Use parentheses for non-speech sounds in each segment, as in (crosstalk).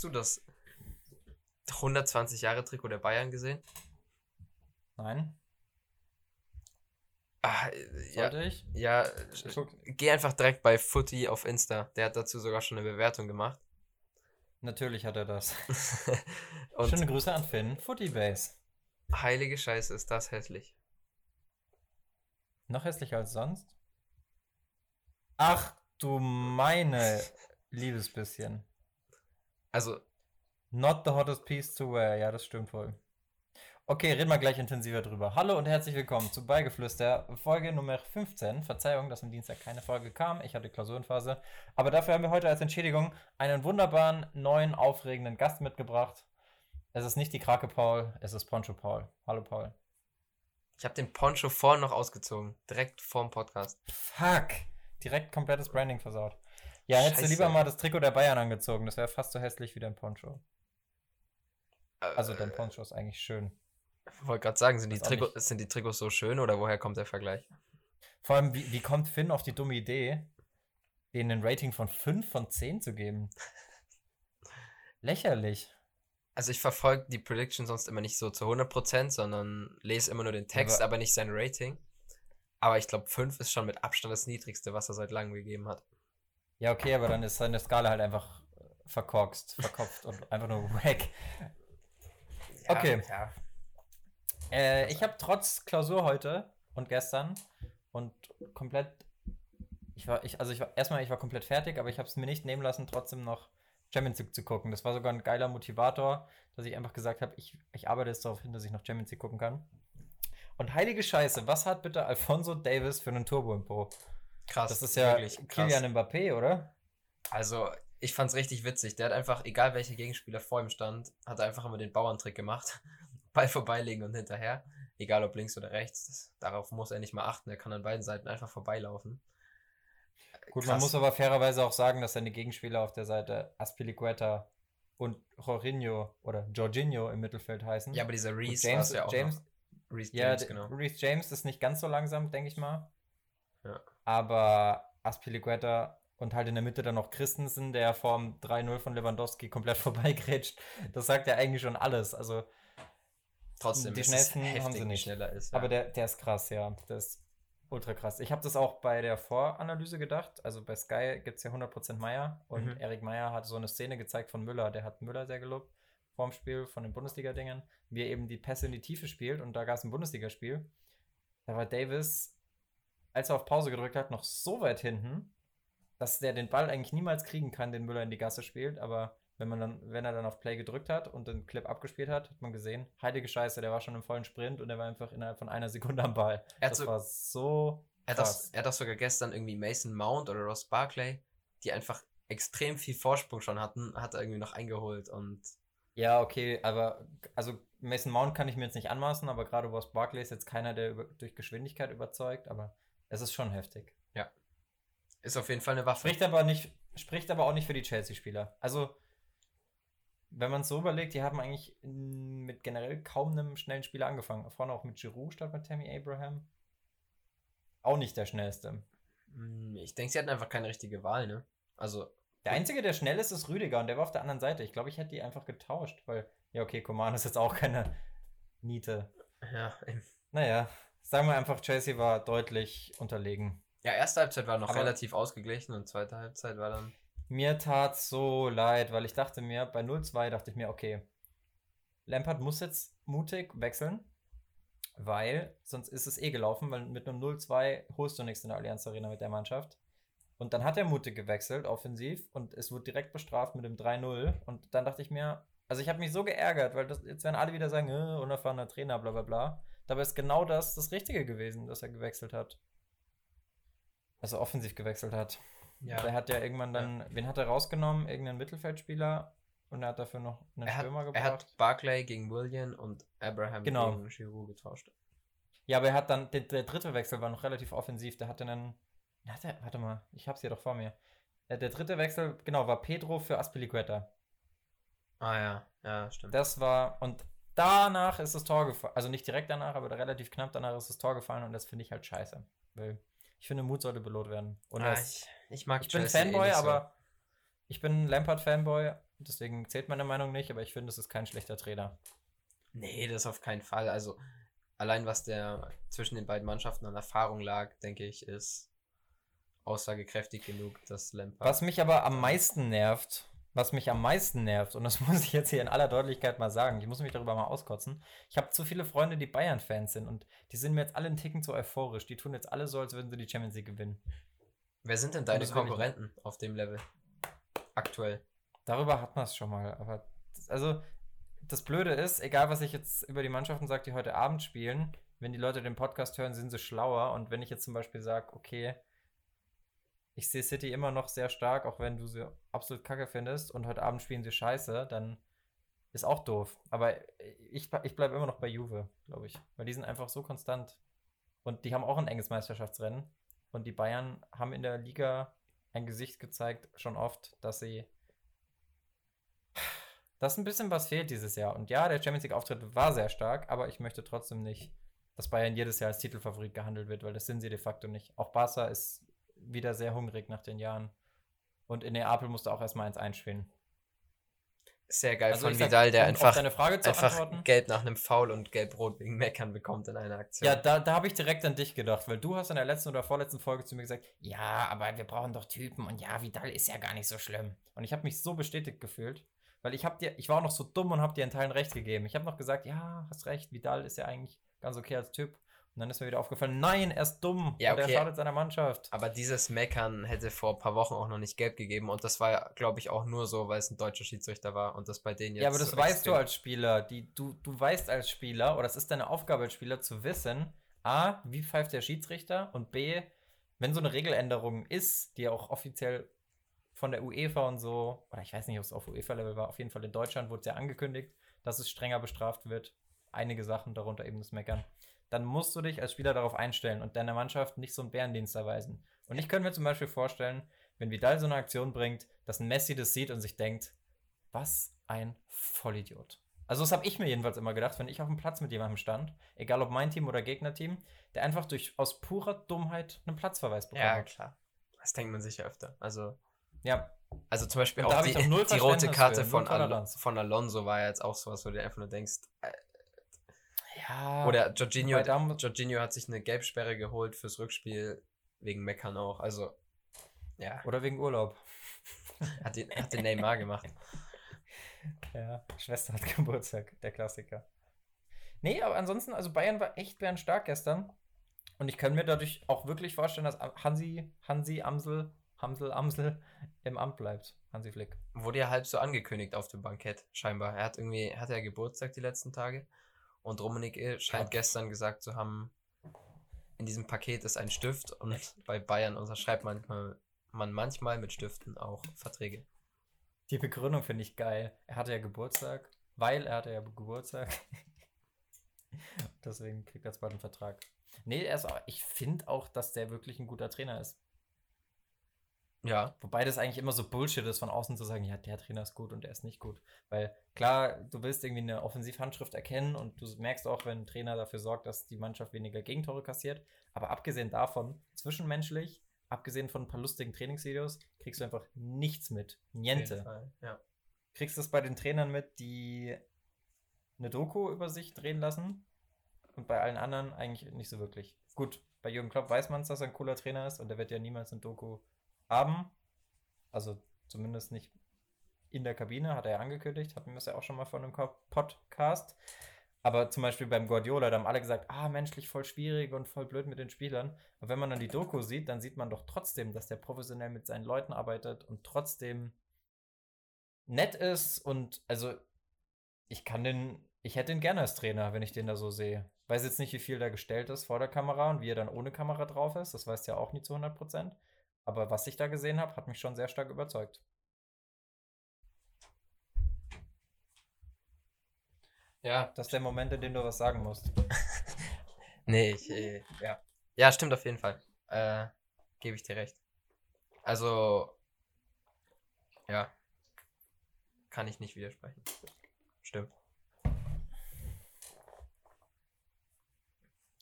Hast du das 120 Jahre Trikot der Bayern gesehen? Nein. Ah, ja, Sollte ich? ja, Ich guck- geh einfach direkt bei Footy auf Insta. Der hat dazu sogar schon eine Bewertung gemacht. Natürlich hat er das. (laughs) Und Schöne Grüße an Finn. Footy Base. heilige Scheiße, ist das hässlich. Noch hässlicher als sonst? Ach du meine (laughs) liebes bisschen. Also, Not the hottest piece to wear. Ja, das stimmt wohl. Okay, reden wir gleich intensiver drüber. Hallo und herzlich willkommen zu Beigeflüster, Folge Nummer 15. Verzeihung, dass am Dienstag keine Folge kam. Ich hatte Klausurenphase. Aber dafür haben wir heute als Entschädigung einen wunderbaren, neuen, aufregenden Gast mitgebracht. Es ist nicht die Krake Paul, es ist Poncho Paul. Hallo Paul. ich habe den Poncho vorhin noch ausgezogen. Direkt vorm Podcast. Fuck. Direkt komplettes Branding versaut. Ja, hättest du Scheiße. lieber mal das Trikot der Bayern angezogen. Das wäre fast so hässlich wie dein Poncho. Also dein Äh, Poncho ist eigentlich schön. Ich wollte gerade sagen, sind die, Trikot, sind die Trikots so schön oder woher kommt der Vergleich? Vor allem, wie, wie kommt Finn auf die dumme Idee, denen ein Rating von 5 von 10 zu geben? (laughs) Lächerlich. Also ich verfolge die Prediction sonst immer nicht so zu 100%, sondern lese immer nur den Text, aber- aber, nicht sein Rating. Aber ich glaube, 5 ist schon mit Abstand das niedrigste, was er seit langem gegeben hat. Ja, okay, aber dann ist seine Skala halt einfach äh, verkorkst, verkopft und einfach nur (laughs) wack. Ja, Okay. Ja. Äh, ich habe trotz Klausur heute und gestern und komplett. Ich war, ich, also ich war, erstmal, ich war komplett fertig, aber ich habe es mir nicht nehmen lassen, trotzdem noch Champions League zu gucken. Das war sogar ein geiler Motivator, dass ich einfach gesagt habe, ich, ich arbeite jetzt darauf hin, dass ich noch Champions League gucken kann. Und heilige Scheiße, was hat bitte Alfonso Davis für einen Turbo im Po? Krass. Das ist ja wirklich krass. Kylian Mbappé, oder? Also, ich fand's richtig witzig. Der hat einfach, egal welcher Gegenspieler vor ihm stand, hat er einfach immer den Bauerntrick gemacht. (laughs) Ball vorbeilegen und hinterher. Egal ob links oder rechts. Das, darauf muss er nicht mal achten. Er kann an beiden Seiten einfach vorbeilaufen. Gut, man Krass. muss aber fairerweise auch sagen, dass seine Gegenspieler auf der Seite Aspilicueta und Jorginho oder Jorginho im Mittelfeld heißen. Ja, aber dieser Reese James, war's ja auch James, noch. Reese Ja, James, d- genau. Reece James ist nicht ganz so langsam, denke ich mal. Ja. Aber Aspilicueta und halt in der Mitte dann noch Christensen, der vorm 3-0 von Lewandowski komplett (laughs) vorbeigrätscht. Das sagt ja eigentlich schon alles. Also, Trotzdem, die schnellsten ist haben heftig, sie nicht. schneller ist. aber ja. der, der ist krass, ja. Der ist ultra krass. Ich habe das auch bei der Voranalyse gedacht. Also bei Sky gibt es ja 100% Meier und Mhm. Erik Meier hat so eine Szene gezeigt von Müller. Der hat Müller sehr gelobt vorm Spiel von den Bundesliga-Dingen, wie er eben die Pässe in die Tiefe spielt und da gab es ein Bundesligaspiel. Da war Davis, als er auf Pause gedrückt hat, noch so weit hinten, dass der den Ball eigentlich niemals kriegen kann, den Müller in die Gasse spielt, aber wenn man dann, wenn er dann auf Play gedrückt hat und den Clip abgespielt hat, hat man gesehen, heilige Scheiße, der war schon im vollen Sprint und der war einfach innerhalb von einer Sekunde am Ball. Er das so- war so Er hat, das, er hat das sogar gestern irgendwie Mason Mount oder Ross Barclay, die einfach extrem viel Vorsprung schon hatten, hat er irgendwie noch eingeholt und Ja, okay, aber also Mason Mount kann ich mir jetzt nicht anmaßen, aber gerade Ross Barkley ist jetzt keiner, der über, durch Geschwindigkeit überzeugt, aber es ist schon heftig. ist auf jeden Fall eine Waffe. Spricht aber nicht, spricht aber auch nicht für die Chelsea-Spieler. Also, wenn man es so überlegt, die haben eigentlich mit generell kaum einem schnellen Spieler angefangen. Vorne auch mit Giroud statt mit Tammy Abraham. Auch nicht der schnellste. Hm, Ich denke, sie hatten einfach keine richtige Wahl, ne? Also, Der einzige, der schnell ist, ist Rüdiger und der war auf der anderen Seite. Ich glaube, ich hätte die einfach getauscht, weil, ja, okay, Coman ist jetzt auch keine Niete. ja, im- Naja, sagen wir einfach, Chelsea war deutlich unterlegen. ja, erste Halbzeit war noch Aber- relativ ausgeglichen und zweite Halbzeit war dann. Mir tat so leid, weil ich dachte mir, bei 0-2 dachte ich mir, okay, Lampard muss jetzt mutig wechseln, weil sonst ist es eh gelaufen, weil mit einem 0-2 holst du nichts in der Allianz Arena mit der Mannschaft. Und dann hat er mutig gewechselt, offensiv, und es wurde direkt bestraft mit dem 3-0. Und dann dachte ich mir, also ich habe mich so geärgert, weil das, jetzt werden alle wieder sagen, äh, unerfahrener Trainer, bla bla bla. Dabei ist genau das das Richtige gewesen, dass er gewechselt hat. Also offensiv gewechselt hat. Ja, Der hat ja irgendwann dann, wen hat er rausgenommen? Irgendeinen Mittelfeldspieler und er hat dafür noch einen er, Stürmer hat, er gebracht. hat Barclay gegen William und Abraham Genau. gegen Giroud getauscht. ja, aber er hat dann, der, der dritte Wechsel war noch relativ offensiv. Der hatte einen, hat er, warte mal, ich hab's hier doch vor mir. Äh, Der dritte Wechsel, genau, war Pedro für Aspilicueta. Ah ja, ja, stimmt. Das war, und danach ist das Tor gefallen. Also nicht direkt danach, aber relativ knapp danach ist das Tor gefallen und das finde ich halt scheiße. Weil ich finde, Mut sollte belohnt werden. Und ah, das- ich, ich mag Ich bin eh Fanboy, nicht so. aber ich bin Lampard-Fanboy, Deswegen zählt meine Meinung nicht, aber ich finde, es ist kein schlechter Trainer. Nee, das auf keinen Fall. Also allein was der zwischen den beiden Mannschaften an Erfahrung lag, denke ich, ist aussagekräftig genug, dass Lampard. Was mich aber am meisten nervt, was mich am meisten nervt, und das (laughs) muss ich jetzt hier in aller Deutlichkeit mal sagen, ich muss mich darüber mal auskotzen. Ich habe zu viele Freunde, die Bayern-Fans sind und die sind mir jetzt alle einen Ticken zu euphorisch. Die tun jetzt alle so, als würden sie die Champions League gewinnen. Wer sind denn deine Konkurrenten auf dem Level? Aktuell. Darüber hat man es schon mal, aber das, also das Blöde ist, egal was ich jetzt über die Mannschaften sage, die heute Abend spielen, wenn die Leute den Podcast hören, sind sie schlauer und wenn ich jetzt zum Beispiel sage, okay, ich sehe City immer noch sehr stark, auch wenn du sie absolut kacke findest und heute Abend spielen sie scheiße, dann ist auch doof. Aber ich, ich bleibe immer noch bei Juve, glaube ich, weil die sind einfach so konstant und die haben auch ein enges Meisterschaftsrennen und die Bayern haben in der Liga ein Gesicht gezeigt, schon oft, dass sie dass ein bisschen was fehlt dieses Jahr. Und ja, der Champions League-Auftritt war sehr stark, aber ich möchte trotzdem nicht, dass Bayern jedes Jahr als Titelfavorit gehandelt wird, weil das sind sie de facto nicht. Auch Barca ist wieder sehr hungrig nach den Jahren. Und in Neapel musste auch erstmal eins einspielen. Sehr geil Also von Vidal, der einfach, deine Frage zu einfach antworten. Gelb nach einem Foul und Gelb-Rot wegen Meckern bekommt in einer Aktion. Ja, da, da habe ich direkt an dich gedacht, weil du hast in der letzten oder vorletzten Folge zu mir gesagt, ja, aber wir brauchen doch Typen und ja, Vidal ist ja gar nicht so schlimm. Und ich habe mich so bestätigt gefühlt, weil ich habe dir, ich war auch noch so dumm und habe dir in Teilen recht gegeben. Ich habe noch gesagt, ja, hast recht, Vidal ist ja eigentlich ganz okay als Typ. Und dann ist mir wieder aufgefallen, nein, er ist dumm Ja, und er okay. schadet seiner Mannschaft. Aber dieses Meckern hätte vor ein paar Wochen auch noch nicht gelb gegeben und das war, glaube ich, auch nur so, weil es ein deutscher Schiedsrichter war und das bei denen jetzt. Ja, aber das so weißt du als Spieler. Die, du, du weißt als Spieler, oder es ist deine Aufgabe als Spieler zu wissen, A, wie pfeift der Schiedsrichter und B, wenn so eine Regeländerung ist, die auch offiziell von der UEFA und so, oder ich weiß nicht, ob es auf UEFA-Level war, auf jeden Fall in Deutschland wurde es ja angekündigt, dass es strenger bestraft wird. Einige Sachen, darunter eben das Meckern. Dann musst du dich als Spieler darauf einstellen und deiner Mannschaft nicht so einen Bärendienst erweisen. Und ich könnte mir zum Beispiel vorstellen, wenn Vidal so eine Aktion bringt, dass ein Messi das sieht und sich denkt, was ein Vollidiot. Also das habe ich mir jedenfalls immer gedacht, wenn ich auf dem Platz mit jemandem stand, egal ob mein Team oder Gegnerteam, der einfach durch aus purer Dummheit einen Platzverweis bekommen Ja, klar. Das denkt man sich ja öfter. Also, Ja, also zum Beispiel Und auch die, ich auch die rote Karte für, von, Al Toleranz. von Alonso war ja jetzt auch sowas, wo du dir einfach nur denkst. Ja. oder Jorginho, Jorginho hat sich eine Gelbsperre geholt fürs Rückspiel wegen Meckern auch. Also, ja, Oder wegen Urlaub. (laughs) hat den, hat den Neymar gemacht. (laughs) Ja, Schwester hat Geburtstag, der Klassiker. Nee, aber ansonsten, also Bayern war echt stark gestern. Und ich kann mir dadurch auch wirklich vorstellen, dass Hansi, Hansi Amsel, Hamsel Amsel (laughs) im Amt bleibt. Hansi Flick. Wurde ja halb so angekündigt auf dem Bankett, scheinbar. Er hat irgendwie, hatte ja Geburtstag die letzten Tage. Und Rummenigge scheint Ja. gestern gesagt zu haben, in diesem Paket ist ein Stift und bei Bayern unterschreibt manchmal, man manchmal mit Stiften auch Verträge. Die Begründung finde ich geil. Er hatte ja Geburtstag, weil er hatte ja Geburtstag. (laughs) Deswegen kriegt er jetzt bald einen Vertrag. Nee, er ist auch, ich finde auch, dass der wirklich ein guter Trainer ist. Ja, Wobei das eigentlich immer so Bullshit ist, von außen zu sagen, ja, der Trainer ist gut und der ist nicht gut. Weil klar, du willst irgendwie eine Offensivhandschrift erkennen und du merkst auch, wenn ein Trainer dafür sorgt, dass die Mannschaft weniger Gegentore kassiert. Aber abgesehen davon, zwischenmenschlich, abgesehen von ein paar lustigen Trainingsvideos, kriegst du einfach nichts mit. Niente. Fall. Ja. Kriegst du es bei den Trainern mit, die eine Doku über sich drehen lassen und bei allen anderen eigentlich nicht so wirklich. Gut, bei Jürgen Klopp weiß man es, dass er ein cooler Trainer ist und der wird ja niemals eine Doku haben. Also zumindest nicht in der Kabine, hat er ja angekündigt, hatten wir es ja auch schon mal von einem Podcast. Aber zum Beispiel beim Guardiola, da haben alle gesagt, ah, menschlich voll schwierig und voll blöd mit den Spielern. Aber wenn man dann die Doku sieht, dann sieht man doch trotzdem, dass der professionell mit seinen Leuten arbeitet und trotzdem nett ist und also ich kann den, ich hätte ihn gerne als Trainer, wenn ich den da so sehe. Weiß jetzt nicht, wie viel da gestellt ist vor der Kamera und wie er dann ohne Kamera drauf ist. Das weiß ja auch nie zu 100 Prozent. Aber was ich da gesehen habe, hat mich schon sehr stark überzeugt. Ja, Das ist der Moment, in dem du was sagen musst. (laughs) nee, ich, äh, ja. Ja, stimmt auf jeden Fall. Äh, gebe ich dir recht. Also, ja. Kann ich nicht widersprechen. Stimmt.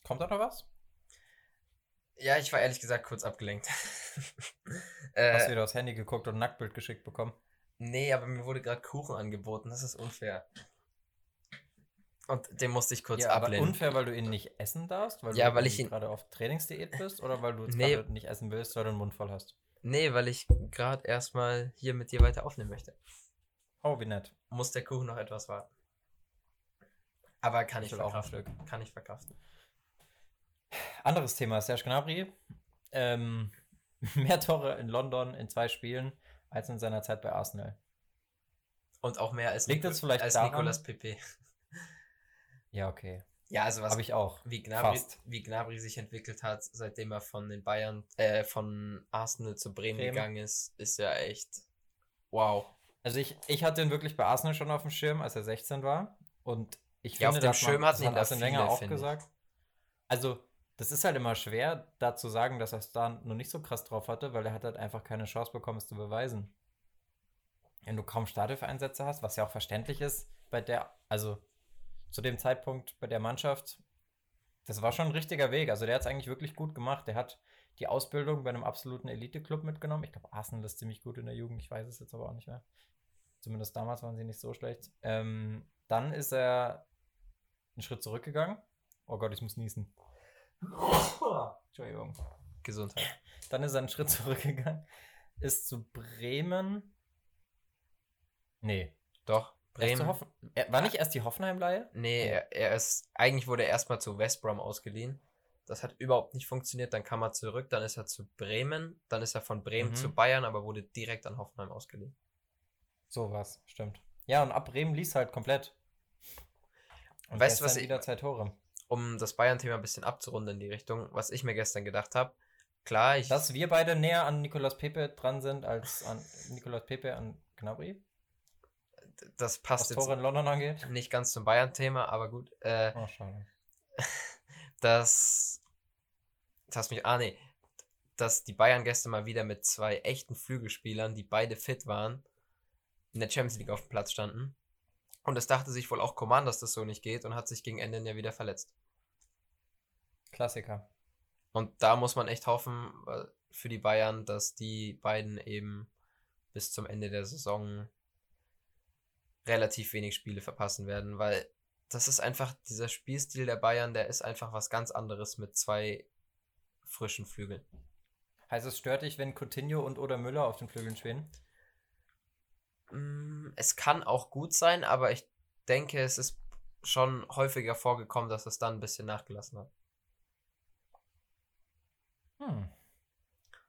Kommt da noch was? Ja, ich war ehrlich gesagt kurz abgelenkt. (laughs) Hast du äh, wieder aufs Handy geguckt und ein Nacktbild geschickt bekommen? Nee, aber mir wurde gerade Kuchen angeboten. Das ist unfair. Und den musste ich kurz ja, aber ablehnen. unfair, weil du ihn nicht essen darfst? Weil Ja, du weil ich ihn- gerade auf Trainingsdiät bist oder weil du (laughs) Nee. gerade nicht essen willst, weil du den Mund voll hast? Nee, weil ich gerade erstmal hier mit dir weiter aufnehmen möchte. Oh, wie nett. Muss der Kuchen noch etwas warten. Aber kann ich Ich verkraften. Kann ich verkraften. Anderes Thema, Serge Gnabry. Ähm, (laughs) mehr Tore in London in zwei Spielen als in seiner Zeit bei Arsenal. Und auch mehr als, Liegt das vielleicht als daran? Nicolas Pepe. (laughs) Ja, okay. Ja, also was Habe ich auch. wie Gnabry, wie Gnabry sich entwickelt hat, seitdem er von den Bayern, äh, von Arsenal zu Bremen, Bremen. gegangen ist, ist ja echt wow. Also ich, ich hatte ihn wirklich bei Arsenal schon auf dem Schirm, als er 16 war. Und ich Ja, auf finde, dem dass man- Schirm das hatten ihn hat da Arsene Wenger auch gesagt. Also, das ist halt immer schwer, da zu sagen, dass er es da noch nicht so krass drauf hatte, weil er hat halt einfach keine Chance bekommen, es zu beweisen. Wenn du kaum Startelf-Einsätze hast, was ja auch verständlich ist, bei der, also zu dem Zeitpunkt bei der Mannschaft, das war schon ein richtiger Weg. Also der hat es eigentlich wirklich gut gemacht. Der hat die Ausbildung bei einem absoluten Elite-Club mitgenommen. Ich glaube, Arsenal ist ziemlich gut in der Jugend. Ich weiß es jetzt aber auch nicht mehr. Zumindest damals waren sie nicht so schlecht. Ähm, dann ist er einen Schritt zurückgegangen. Oh Gott, ich muss niesen. (laughs) Entschuldigung. Gesundheit. Dann ist er einen Schritt zurückgegangen. Ist zu Bremen. Nee. Doch, Bremen. Hoffen er, war nicht erst die Hoffenheim-Leihe? Nee, er, er ist, eigentlich wurde er erstmal zu West Brom ausgeliehen. Das hat überhaupt nicht funktioniert. Dann kam er zurück, dann ist er zu Bremen, dann ist er von Bremen Mhm. zu Bayern, aber wurde direkt an Hoffenheim ausgeliehen. So was, stimmt. Ja, und ab Bremen liest halt komplett. Und Weißt du, was ich- wieder zwei Tore. Um das Bayern-Thema ein bisschen abzurunden in die Richtung, was ich mir gestern gedacht habe. Klar, ich. Dass wir beide näher an Nicolas Pepe dran sind als an Nicolas Pepe an Gnabry, das was passt jetzt Tore in London angeht. nicht ganz zum Bayern-Thema, aber gut. Äh, Oh, schade. (laughs) dass. Das mich. Ah, nee. Dass die Bayern gestern mal wieder mit zwei echten Flügelspielern, die beide fit waren, in der Champions League auf dem Platz standen. Und es dachte sich wohl auch Coman, dass das so nicht geht und hat sich gegen Ende ja wieder verletzt. Klassiker. Und da muss man echt hoffen für die Bayern, dass die beiden eben bis zum Ende der Saison relativ wenig Spiele verpassen werden, weil das ist einfach dieser Spielstil der Bayern, der ist einfach was ganz anderes mit zwei frischen Flügeln. Heißt es stört dich, wenn Coutinho und oder Müller auf den Flügeln spielen? Mm, Es kann auch gut sein, aber ich denke, es ist schon häufiger vorgekommen, dass es dann ein bisschen nachgelassen hat. Hm.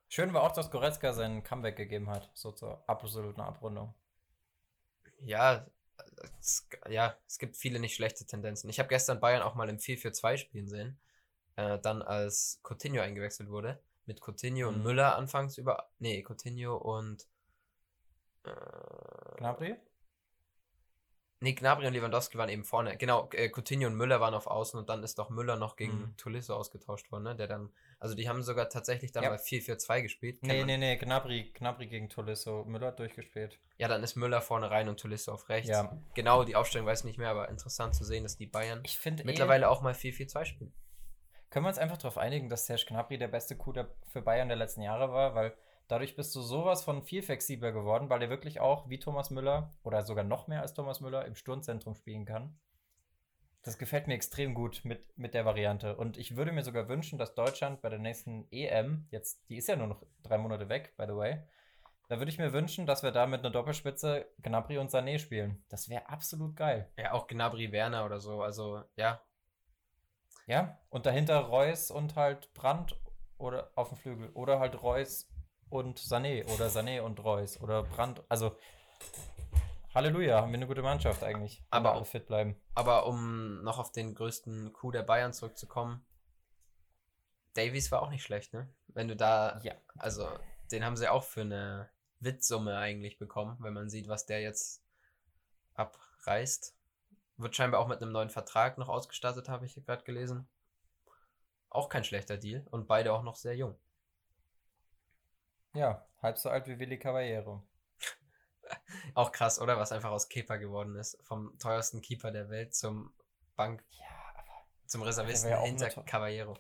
Schön war auch, dass Goretzka seinen Comeback gegeben hat, so zur absoluten Abrundung. Ja, es, ja, es gibt viele nicht schlechte Tendenzen. Ich habe gestern Bayern auch mal im 4-4-2 spielen sehen. Äh, dann als Coutinho eingewechselt wurde. Mit Coutinho und Mhm. Müller anfangs über. Nee, Coutinho und. Äh, Gnabry? Nee, Gnabry und Lewandowski waren eben vorne. Genau, äh, Coutinho und Müller waren auf Außen und dann ist doch Müller noch gegen Mhm. Tolisso ausgetauscht worden, ne? Der dann. Also die haben sogar tatsächlich dann Ja. mal 4-4-2 gespielt. Kennt Nee, man- nee, nee, Gnabry, Gnabry gegen Tolisso. Müller hat durchgespielt. Ja, dann ist Müller vorne rein und Tolisso auf rechts. Ja. Genau, die Aufstellung weiß ich nicht mehr, aber interessant zu sehen, dass die Bayern Ich finde mittlerweile auch mal 4-4-2 spielen. Können wir uns einfach darauf einigen, dass Serge Gnabry der beste Coup für Bayern der letzten Jahre war, weil dadurch bist du sowas von viel flexibler geworden, weil er wirklich auch wie Thomas Müller oder sogar noch mehr als Thomas Müller im Sturmzentrum spielen kann. Das gefällt mir extrem gut mit, mit der Variante. Und ich würde mir sogar wünschen, dass Deutschland bei der nächsten EM, jetzt, die ist ja nur noch drei Monate weg, by the way, da würde ich mir wünschen, dass wir da mit einer Doppelspitze Gnabry und Sané spielen. Das wäre absolut geil. Ja, auch Gnabry Werner oder so. Also, ja. Ja, und dahinter Reus und halt Brandt oder auf dem Flügel. Oder halt Reus und Sané oder Sané und Reus oder Brandt. Also, Halleluja, haben wir eine gute Mannschaft eigentlich. wenn Aber alle auch- fit bleiben. Aber um noch auf den größten Coup der Bayern zurückzukommen, Davies war auch nicht schlecht, ne? Wenn du da, Ja. also, den haben sie auch für eine Witzsumme eigentlich bekommen, wenn man sieht, was der jetzt abreißt. Wird scheinbar auch mit einem neuen Vertrag noch ausgestattet, habe ich gerade gelesen. Auch kein schlechter Deal und beide auch noch sehr jung. Ja, halb so alt wie Willi Caballero. (laughs) Auch krass, oder? Was einfach aus Keeper geworden ist. Vom teuersten Keeper der Welt zum Bank, Ja, aber zum Reservisten ja hinter. Caballero.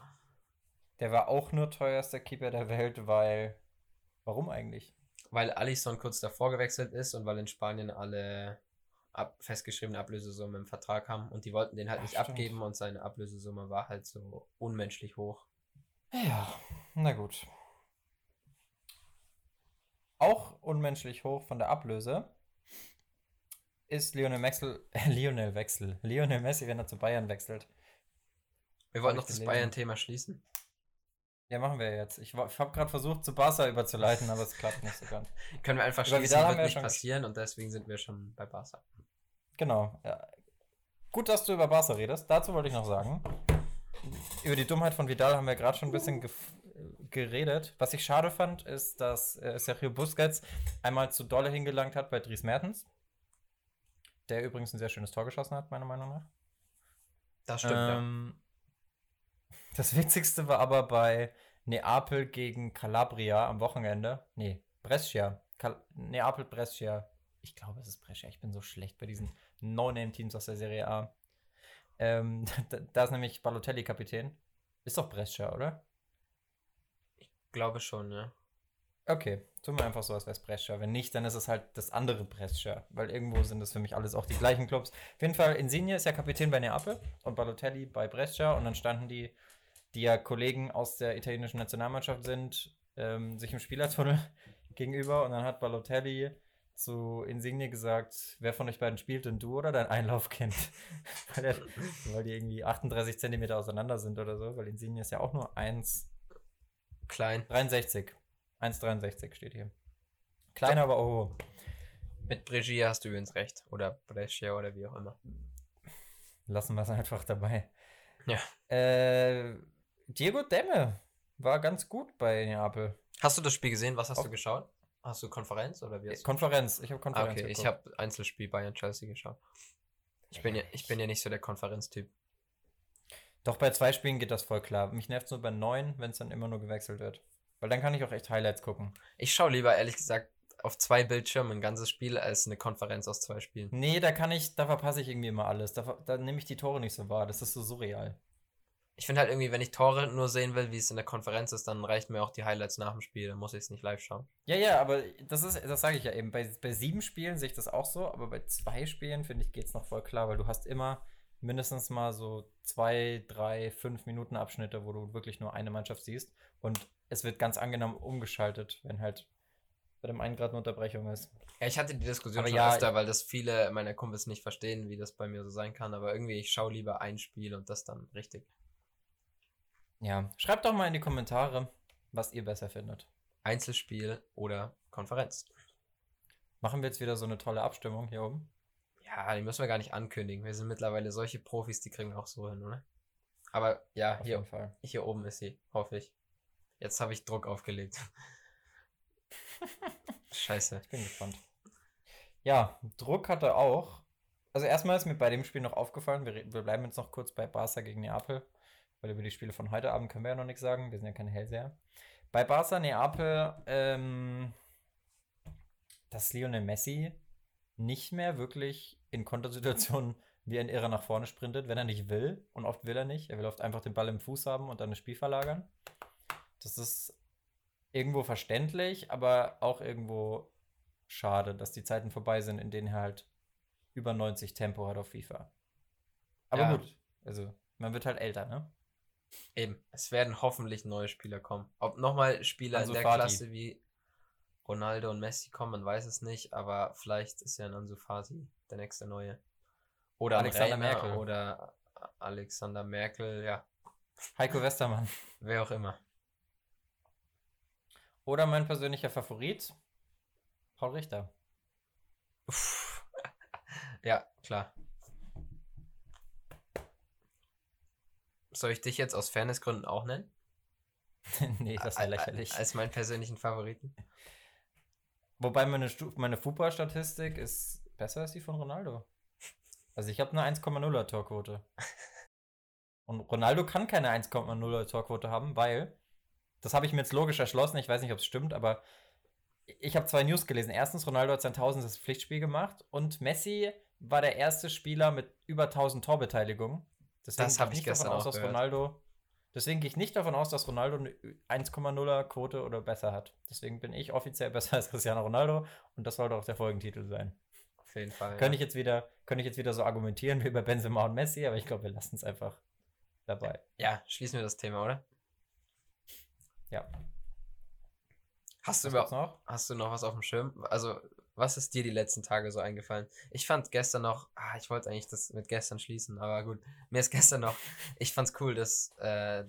der war auch nur teuerster Keeper der Welt, weil. Warum eigentlich? weil Alisson kurz davor gewechselt ist und weil in Spanien alle ab, festgeschriebene Ablösesumme im Vertrag haben und die wollten den halt Ach, nicht stimmt. abgeben und seine Ablösesumme war halt so unmenschlich hoch. Ja, na gut. Auch unmenschlich hoch von der Ablöse ist Lionel Wechsel, (laughs) Lionel Wechsel, Lionel Messi, wenn er zu Bayern wechselt. Wir wollten ich noch das. Bayern-Thema schließen. Ja, machen wir jetzt. Ich, ich habe gerade versucht, zu Barca überzuleiten, aber es klappt nicht so ganz. (laughs) Können wir einfach schließen, wird wir nicht schon passieren und deswegen sind wir schon bei Barca. Genau. Ja. Gut, dass du über Barca redest. Dazu wollte ich noch sagen. Über die Dummheit von Vidal haben wir gerade schon ein bisschen geredet. Was ich schade fand, ist, dass äh, Sergio Busquets einmal zu dolle hingelangt hat bei Dries Mertens. Der übrigens ein sehr schönes Tor geschossen hat, meiner Meinung nach. Das stimmt, ja. Ähm, Das Witzigste war aber bei Neapel gegen Calabria am Wochenende. Nee, Brescia. Cal Neapel, Brescia. Ich glaube, es ist Brescia. Ich bin so schlecht bei diesen No-Name-Teams aus der Serie A. Ähm, (laughs) da, da ist nämlich Balotelli Kapitän. Ist doch Brescia, oder? Glaube schon, ja. Okay, tun wir einfach so, als wäre es Brescia. Wenn nicht, dann ist es halt das andere Brescia. Weil irgendwo sind das für mich alles auch die gleichen Clubs. Auf jeden Fall, Insigne ist ja Kapitän bei Neapel und Balotelli bei Brescia. Und dann standen die, die ja Kollegen aus der italienischen Nationalmannschaft sind, ähm, sich im Spielertunnel (laughs) gegenüber. Und dann hat Balotelli zu Insigne gesagt, wer von euch beiden spielt, denn du oder dein Einlaufkind? (laughs) weil, er, weil die irgendwie 38 Zentimeter auseinander sind oder so. Weil Insigne ist ja auch nur 1,63. Klein. 1,63 steht hier. Kleiner, aber oh. Mit Brescia hast du übrigens recht. Oder Brescia oder wie auch immer. Lassen wir es einfach dabei. Ja. Äh, Diego Demme war ganz gut bei Neapel. Hast du das Spiel gesehen? Was hast Auf- du geschaut? Hast du Konferenz oder wie Konferenz. Ich habe Ah, Konferenz. okay, ich geguckt. habe Einzelspiel Bayern-Chelsea geschaut. Ich bin, ja, ich bin ja nicht so der Konferenztyp. Doch bei zwei Spielen geht das voll klar. Mich nervt es nur bei neun, wenn es dann immer nur gewechselt wird. Weil dann kann ich auch echt Highlights gucken. Ich schaue lieber, ehrlich gesagt, auf zwei Bildschirmen ein ganzes Spiel als eine Konferenz aus zwei Spielen. Nee, da kann ich, da verpasse ich irgendwie immer alles. Da, da nehme ich die Tore nicht so wahr. Das ist so surreal. Ich finde halt irgendwie, wenn ich Tore nur sehen will, wie es in der Konferenz ist, dann reicht mir auch die Highlights nach dem Spiel. Dann muss ich es nicht live schauen. Ja, ja, aber das ist, das sage ich ja eben. Bei, bei sieben Spielen sehe ich das auch so, aber bei zwei Spielen, finde ich, geht es noch voll klar, weil du hast immer mindestens mal so zwei, drei, fünf Minuten Abschnitte, wo du wirklich nur eine Mannschaft siehst. Und es wird ganz angenehm umgeschaltet, wenn halt bei dem einen Grad eine Unterbrechung ist. Ja, ich hatte die Diskussion Aber schon ja, öfter, weil das viele meiner Kumpels nicht verstehen, wie das bei mir so sein kann. Aber irgendwie, ich schaue lieber ein Spiel und das dann richtig. Ja, schreibt doch mal in die Kommentare, was ihr besser findet. Einzelspiel oder Konferenz. Machen wir jetzt wieder so eine tolle Abstimmung hier oben. Ja, die müssen wir gar nicht ankündigen. Wir sind mittlerweile solche Profis, die kriegen wir auch so hin, oder? Aber ja, Auf hier, hier oben ist sie, hoffe ich. Jetzt habe ich Druck aufgelegt. (laughs) Scheiße. Ich bin gespannt. Ja, Druck hatte auch. Also erstmal ist mir bei dem Spiel noch aufgefallen, wir, wir bleiben jetzt noch kurz bei Barca gegen Neapel, weil über die Spiele von heute Abend können wir ja noch nichts sagen, wir sind ja keine Hellseher. Bei Barca Neapel, ähm, dass Lionel Messi nicht mehr wirklich in Kontersituationen (laughs) wie ein Irrer nach vorne sprintet, wenn er nicht will. Und oft will er nicht. Er will oft einfach den Ball im Fuß haben und dann das Spiel verlagern. Das ist irgendwo verständlich, aber auch irgendwo schade, dass die Zeiten vorbei sind, in denen er halt über 90 Tempo hat auf FIFA. Aber Ja. gut, also man wird halt älter, ne? Eben, es werden hoffentlich neue Spieler kommen. Ob nochmal Spieler Ansu in der Fati. Klasse wie Ronaldo und Messi kommen, man weiß es nicht, aber vielleicht ist ja ein Ansu Fati der nächste neue. Oder Alexander Reiner Merkel. oder Alexander Merkel, ja, Heiko Westermann. (laughs) wer auch immer. Oder mein persönlicher Favorit, Paul Richter. Uff. (laughs) ja, klar. Soll ich dich jetzt aus Fairnessgründen auch nennen? (laughs) nee, das wäre lächerlich. Als meinen persönlichen Favoriten? Wobei meine, Stu- meine Fußballstatistik ist besser als die von Ronaldo. Also ich habe eine 1,0er Torquote. Und Ronaldo kann keine 1,0er Torquote haben, weil, das habe ich mir jetzt logisch erschlossen, ich weiß nicht, ob es stimmt, aber ich habe zwei News gelesen. Erstens, Ronaldo hat sein 1000. Pflichtspiel gemacht und Messi war der erste Spieler mit über 1000 Torbeteiligungen. Deswegen Das gehe hab ich nicht davon gestern aus, auch dass. Ronaldo Deswegen gehe ich nicht davon aus, dass Ronaldo eine 1,0er Quote oder besser hat. Deswegen bin ich offiziell (laughs) besser als Cristiano Ronaldo und das sollte auch der Folgentitel sein. Auf jeden Fall. Könnte ich jetzt wieder, könnte ich jetzt wieder so argumentieren wie bei Benzema und Messi, aber ich glaube, wir lassen es einfach dabei. Ja, schließen wir das Thema, oder? Ja. Hast du, Was gibt's noch? hast du noch was auf dem Schirm? Also, was ist dir die letzten Tage so eingefallen? Ich fand gestern noch, ah, ich wollte eigentlich das mit gestern schließen, aber gut, mir ist gestern noch, ich fand's cool, dass, äh,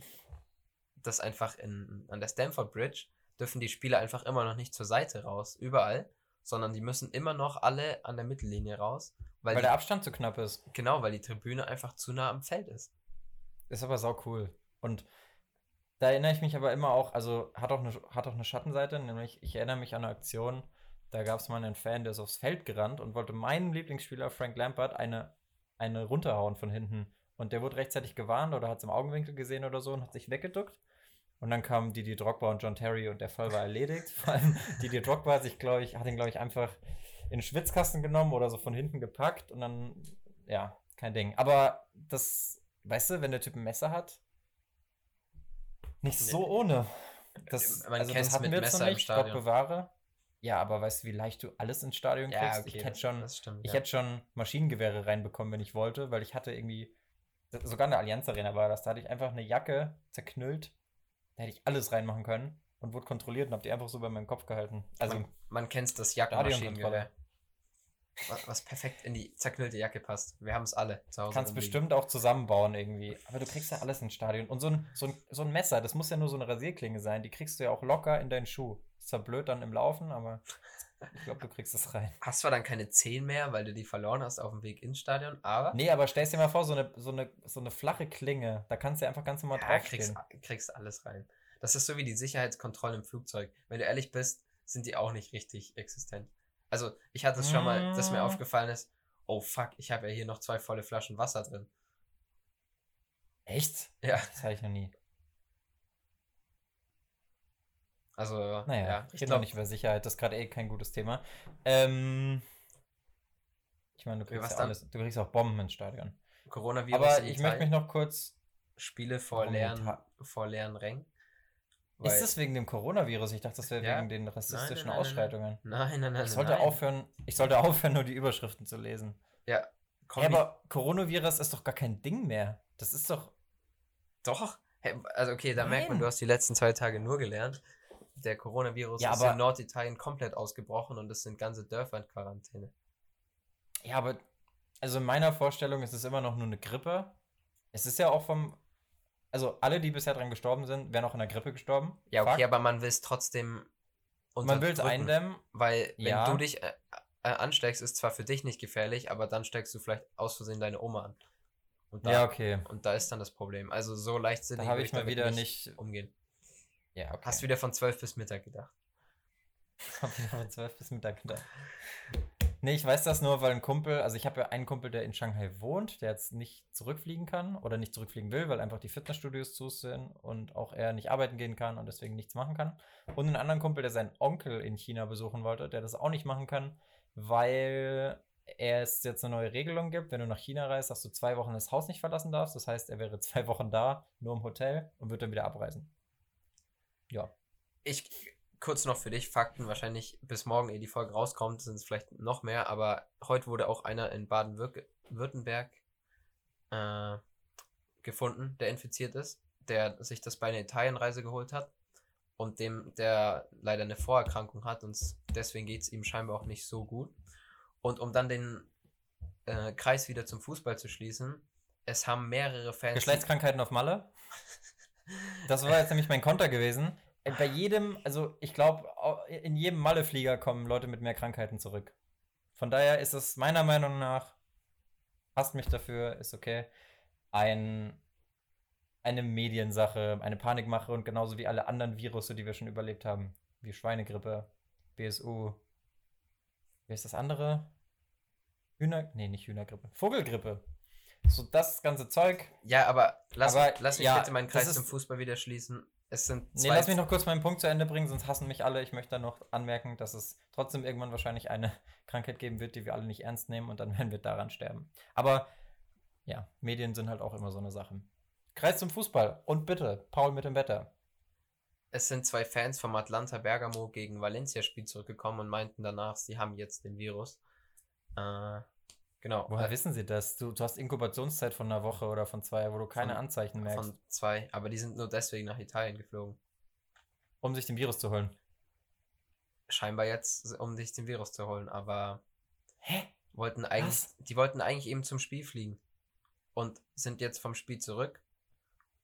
dass einfach in, an der Stamford Bridge dürfen die Spieler einfach immer noch nicht zur Seite raus, überall, sondern die müssen immer noch alle an der Mittellinie raus, weil, Weil die, der Abstand zu knapp ist. genau, weil die Tribüne einfach zu nah am Feld ist. Ist aber sau cool. Und da erinnere ich mich aber immer auch, also hat auch eine, hat auch eine Schattenseite, nämlich ich erinnere mich an eine Aktion, da gab es mal einen Fan, der ist aufs Feld gerannt und wollte meinem Lieblingsspieler Frank Lampard eine, eine runterhauen von hinten. Und der wurde rechtzeitig gewarnt oder hat es im Augenwinkel gesehen oder so und hat sich weggeduckt. Und dann kamen Didi Drogba und John Terry und der Fall war erledigt. (laughs) Vor allem Didi Drogba hat sich, glaube ich, hat ihn, glaube ich, einfach in den Schwitzkasten genommen oder so von hinten gepackt und dann, ja, kein Ding. Aber das, weißt du, wenn der Typ ein Messer hat, nicht so Nee. ohne. Das, Man also das hatten wir jetzt noch nicht, Gott bewahre. Ja, aber weißt du, wie leicht du alles ins Stadion kriegst? Ja, okay, ich hätte schon, stimmt. ich ja. hätte schon Maschinengewehre reinbekommen, wenn ich wollte, weil ich hatte irgendwie, sogar in der Allianz Arena war das, da hatte ich einfach eine Jacke zerknüllt, da hätte ich alles reinmachen können und wurde kontrolliert und hab die einfach so bei meinem Kopf gehalten. Also, man, man kennt das. Jackenmaschinengewehr. Was, was perfekt in die zerknüllte Jacke passt. Wir haben es alle zu Hause. kannst rumliegen. bestimmt auch zusammenbauen irgendwie. Aber du kriegst ja alles ins Stadion. Und so ein, so, ein, so ein Messer, das muss ja nur so eine Rasierklinge sein, die kriegst du ja auch locker in deinen Schuh. Ist zwar blöd dann im Laufen, aber (laughs) ich glaube, du kriegst es rein. Hast zwar dann keine 10 mehr, weil du die verloren hast auf dem Weg ins Stadion, aber Nee, aber stellst dir mal vor, so eine, so eine, so eine flache Klinge, da kannst du einfach ganz normal ja, kriegst, draufstehen. kriegst alles rein. Das ist so wie die Sicherheitskontrollen im Flugzeug. Wenn du ehrlich bist, sind die auch nicht richtig existent. Also, ich hatte es schon mal, dass mir Mm. aufgefallen ist, oh fuck, ich habe ja hier noch zwei volle Flaschen Wasser drin. Echt? Ja, Das habe ich noch nie. Also, Naja, ja, ich ich rede noch glaube, nicht über Sicherheit, das ist gerade eh kein gutes Thema. Ähm, ich meine, du kriegst, ja alles, du kriegst auch Bomben ins Stadion. Coronavirus Aber ich möchte mich noch kurz. Spiele vor leeren, vor leeren Rängen. Ist das wegen dem Coronavirus? Ich dachte, das wäre Ja. wegen den rassistischen nein, nein. Ausschreitungen. Nein, nein, nein. Ich sollte nein. aufhören, ich sollte aufhören, nur die Überschriften zu lesen. Ja, komm, Ja, aber Coronavirus ist doch gar kein Ding mehr. Das ist doch. Doch. Hä, Also okay, da merkt man, du hast die letzten zwei Tage nur gelernt. Der Coronavirus Ja, ist in Norditalien komplett ausgebrochen und es sind ganze Dörfer in Quarantäne. Ja, aber. Also in meiner Vorstellung ist es immer noch nur eine Grippe. Es ist ja auch vom. Also alle, die bisher dran gestorben sind, wären auch in der Grippe gestorben. Ja, okay, Fakt. aber man will es trotzdem Man will es eindämmen. Weil wenn Ja. du dich äh, äh, ansteckst, ist zwar für dich nicht gefährlich, aber dann steckst du vielleicht aus Versehen deine Oma an. Und da, Ja, okay. und da ist dann das Problem. Also so leichtsinnig Da habe ich mal wieder nicht. umgehen. Ja, okay. Hast wieder von 12 bis Mittag gedacht. (laughs) Hab wieder von 12 bis Mittag gedacht. Nee, ich weiß das nur, weil ein Kumpel, also ich habe ja einen Kumpel, der in Shanghai wohnt, der jetzt nicht zurückfliegen kann oder nicht zurückfliegen will, weil einfach die Fitnessstudios zu sind und auch er nicht arbeiten gehen kann und deswegen nichts machen kann. Und einen anderen Kumpel, der seinen Onkel in China besuchen wollte, der das auch nicht machen kann, weil es jetzt eine neue Regelung gibt. Wenn du nach China reist, dass du zwei Wochen das Haus nicht verlassen darfst. Das heißt, er wäre (laughs) zwei Wochen da, nur im Hotel und wird dann wieder abreisen. Ja. Ich, kurz noch für dich, Fakten, wahrscheinlich bis morgen, ehe die Folge rauskommt, sind es vielleicht noch mehr, aber heute wurde auch einer in Baden-Württemberg äh, gefunden, der infiziert ist, der sich das bei einer Italienreise geholt hat und dem, der leider eine Vorerkrankung hat und deswegen geht es ihm scheinbar auch nicht so gut. Und um dann den äh, Kreis wieder zum Fußball zu schließen, es haben mehrere Fans. Geschlechtskrankheiten auf Malle. (laughs) Das war jetzt nämlich mein Konter gewesen. Bei jedem, also ich glaube, in jedem Malle-Flieger kommen Leute mit mehr Krankheiten zurück. Von daher ist es meiner Meinung nach, hasst mich dafür, ist okay, ein, eine Mediensache, eine Panikmache und genauso wie alle anderen Virusse, die wir schon überlebt haben. Wie Schweinegrippe, BSU. Wie ist das andere? Hühner, nee, nicht Hühnergrippe. Vogelgrippe. So das ganze Zeug. Ja, aber lass, Aber, mich, lass mich ja, bitte meinen Kreis zum Fußball wieder schließen. Es sind Nee, zwei lass mich noch kurz meinen Punkt zu Ende bringen, sonst hassen mich alle. Ich möchte dann noch anmerken, dass es trotzdem irgendwann wahrscheinlich eine (laughs) Krankheit geben wird, die wir alle nicht ernst nehmen und dann (laughs) werden wir daran sterben. Aber ja, Medien sind halt auch immer so eine Sache. Kreis zum Fußball. Und bitte, Paul mit dem Wetter. Es sind zwei Fans vom Atlanta Bergamo gegen Valencia-Spiel zurückgekommen und meinten danach, sie haben jetzt den Virus. Äh, genau. Woher äh, wissen sie das? Du, du hast Inkubationszeit von einer Woche oder von zwei, wo du keine Von- Anzeichen merkst, Von zwei, aber die sind nur deswegen nach Italien geflogen. um sich den Virus zu holen. Scheinbar jetzt, um sich den Virus zu holen, aber Hä? wollten eigentlich, Was? die wollten eigentlich eben zum Spiel fliegen und sind jetzt vom Spiel zurück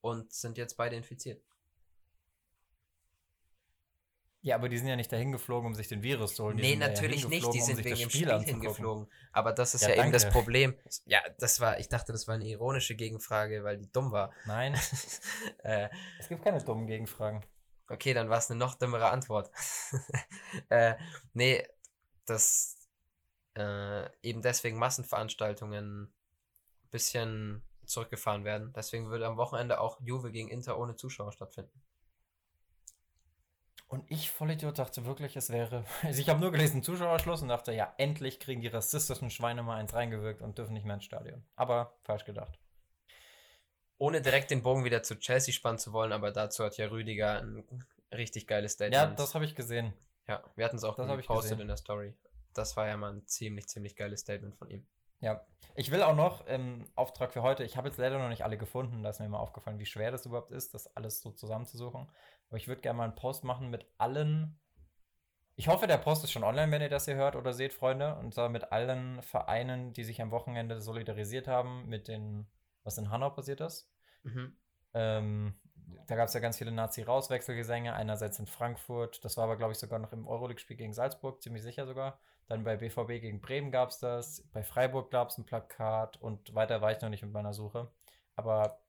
und sind jetzt beide infiziert. Ja, aber die sind ja nicht dahin geflogen, um sich den Virus zu holen. Die nee, sind da ja natürlich nicht, die um sind sich wegen dem Spiel Spiel hingeflogen. Aber das ist Ja, ja, eben das. Problem. Ja, das war, ich dachte, das war eine ironische Gegenfrage, weil die dumm war. Nein, (laughs) äh, es gibt keine dummen Gegenfragen. Okay, dann war es eine noch dümmere Antwort. (laughs) äh, nee, dass äh, eben deswegen Massenveranstaltungen ein bisschen zurückgefahren werden. Deswegen würde am Wochenende auch Juve gegen Inter ohne Zuschauer stattfinden. Und ich, Vollidiot, dachte wirklich, es wäre. (laughs) Also ich habe nur gelesen, Zuschauerschluss und dachte, ja, endlich kriegen die rassistischen Schweine mal eins reingewirkt und dürfen nicht mehr ins Stadion. Aber falsch gedacht. Ohne direkt den Bogen wieder zu Chelsea spannen zu wollen, aber dazu hat ja Rüdiger ein richtig geiles Ja, Statement. das habe ich gesehen. ja, wir hatten es auch das gepostet gesehen. in der Story. Das war ja mal ein ziemlich, ziemlich geiles Statement von ihm. Ja. Ich will auch noch im Auftrag für heute, ich habe jetzt leider noch nicht alle gefunden, da ist mir mal aufgefallen, wie schwer das überhaupt ist, das alles so zusammenzusuchen. Aber ich würde gerne mal einen Post machen mit allen. Ich hoffe, der Post ist schon online, wenn ihr das hier hört oder seht, Freunde. Und zwar mit allen Vereinen, die sich am Wochenende solidarisiert haben mit den, was in Hanau passiert ist. Mhm. Ähm, da gab es ja ganz viele Nazi-Rauswechselgesänge, einerseits in Frankfurt, das war aber, glaube ich, sogar noch im Euroleague-Spiel gegen Salzburg, ziemlich sicher sogar. Dann bei BVB gegen Bremen gab es das, bei Freiburg gab es ein Plakat und weiter war ich noch nicht mit meiner Suche. Aber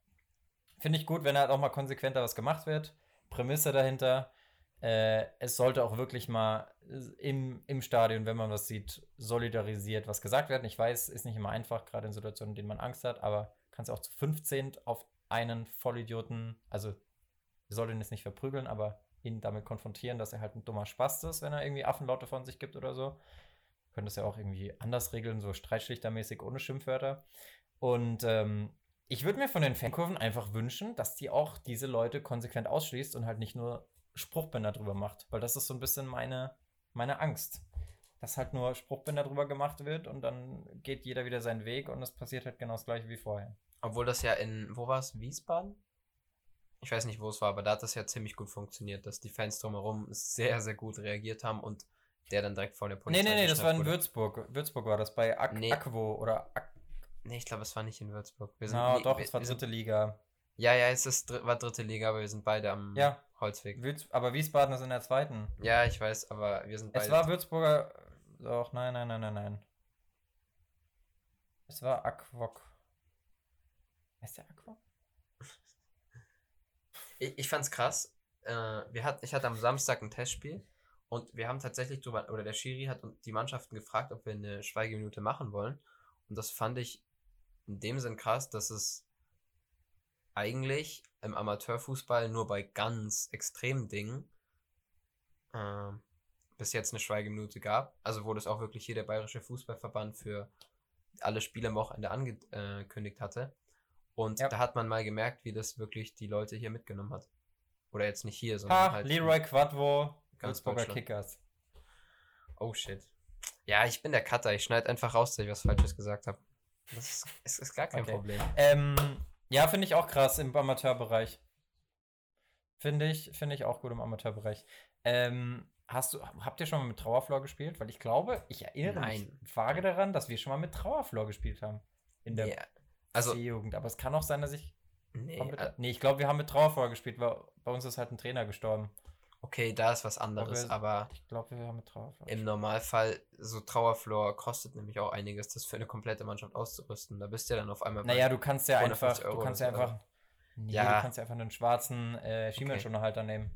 finde ich gut, wenn halt auch mal konsequenter was gemacht wird. Prämisse dahinter, äh, es sollte auch wirklich mal im, im Stadion, wenn man was sieht, solidarisiert was gesagt werden. Ich weiß, ist nicht immer einfach, gerade in Situationen, in denen man Angst hat, aber kannst auch zu 15 auf einen Vollidioten, also wir sollten ihn jetzt nicht verprügeln, aber ihn damit konfrontieren, dass er halt ein dummer Spast ist, wenn er irgendwie Affenlaute von sich gibt oder so. Könnte es ja auch irgendwie anders regeln, so streitschlichtermäßig ohne Schimpfwörter. Und ähm, ich würde mir von den Fankurven einfach wünschen, dass die auch diese Leute konsequent ausschließt und halt nicht nur Spruchbänder drüber macht, weil das ist so ein bisschen meine, meine Angst. Dass halt nur Spruchbänder drüber gemacht wird und dann geht jeder wieder seinen Weg und es passiert halt genau das gleiche wie vorher. Obwohl das ja in, wo war es? Wiesbaden? Ich weiß nicht, wo es war, aber da hat das ja ziemlich gut funktioniert, dass die Fans drumherum sehr, sehr gut reagiert haben und der dann direkt vor der Polizei Nee, nee, nee, das war in wurde. Würzburg. Würzburg war das bei Ak Nee. Akvo oder Ak Nee, ich glaube, es war nicht in Würzburg. Wir sind, nee, doch, es war wir sind, dritte Liga. Ja, ja, es ist, war dritte Liga, aber wir sind beide am Ja. Holzweg. Würz aber Wiesbaden ist in der zweiten. Ja, ich weiß, aber wir sind beide. Es war Würzburger. Doch, nein, nein, nein, nein, nein. Es war Aquok. Ist der Aquok? (laughs) ich, ich fand's krass. Äh, wir hat, ich hatte am Samstag ein Testspiel und wir haben tatsächlich drüber, oder der Schiri hat uns- die Mannschaften gefragt, ob wir eine Schweigeminute machen wollen. Und das fand ich in dem Sinn krass, dass es eigentlich im Amateurfußball nur bei ganz extremen Dingen äh, bis jetzt eine Schweigeminute gab. Also wo das auch wirklich hier der Bayerische Fußballverband für alle Spiele am Wochenende angekündigt hatte. Und Ja. da hat man mal gemerkt, wie das wirklich die Leute hier mitgenommen hat. Oder jetzt nicht hier, sondern Ha, halt. Leroy Quadvo, Ganz Würzburger. Kickers. Oh shit. Ja, ich bin der Cutter. Ich schneide einfach raus, dass ich was Falsches gesagt habe. Das ist, ist, ist gar kein Okay. Problem. Ähm, ja, finde ich auch krass im Amateurbereich. Finde ich, finde ich auch gut im Amateurbereich. Ähm, hast du, habt ihr schon mal mit Trauerflor gespielt? Weil ich glaube, ich erinnere Nein. mich vage daran, dass wir schon mal mit Trauerflor gespielt haben. In der Nee, also, C-Jugend. Aber es kann auch sein, dass ich. nee, komplett- äh, nee, ich glaube, wir haben mit Trauerflor gespielt, weil bei uns ist halt ein Trainer gestorben. Okay, da ist was anderes, wir- aber Ich glaube, wir haben Trauerflor. im Normalfall, so Trauerflor kostet nämlich auch einiges, das für eine komplette Mannschaft auszurüsten. Da bist du ja dann auf einmal bei- Naja, du kannst ja 250 einfach, du Euro kannst ja oder so, einfach, nee, Ja. du kannst ja einfach einen schwarzen äh, Schienbeinschonerhalter nehmen.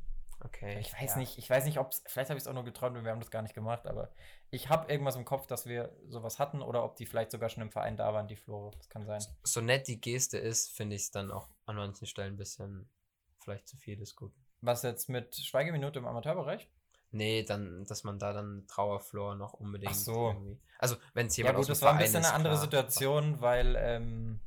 Okay. Ich weiß ja. nicht, ich weiß nicht, ob es, vielleicht habe ich es auch nur geträumt und wir haben das gar nicht gemacht, aber ich habe irgendwas im Kopf, dass wir sowas hatten oder ob die vielleicht sogar schon im Verein da waren, die Flore. Das kann sein. So nett die Geste ist, finde ich es dann auch an manchen Stellen ein bisschen vielleicht zu viel des Guten. Was jetzt mit Schweigeminute im Amateurbereich? Nee, dann, dass man da dann Trauerflor noch unbedingt Ach so. irgendwie. Also, wenn es Ja, jemand gut, aus dem das war ein bisschen eine andere klar. Situation, weil, ähm,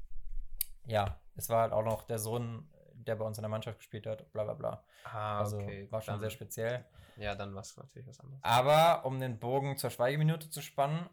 ja, es war halt auch noch der Sohn, der bei uns in der Mannschaft gespielt hat, bla bla bla. Ah, Also okay. war schon dann- sehr speziell. Ja, dann war es natürlich was anderes. Aber um den Bogen zur Schweigeminute zu spannen,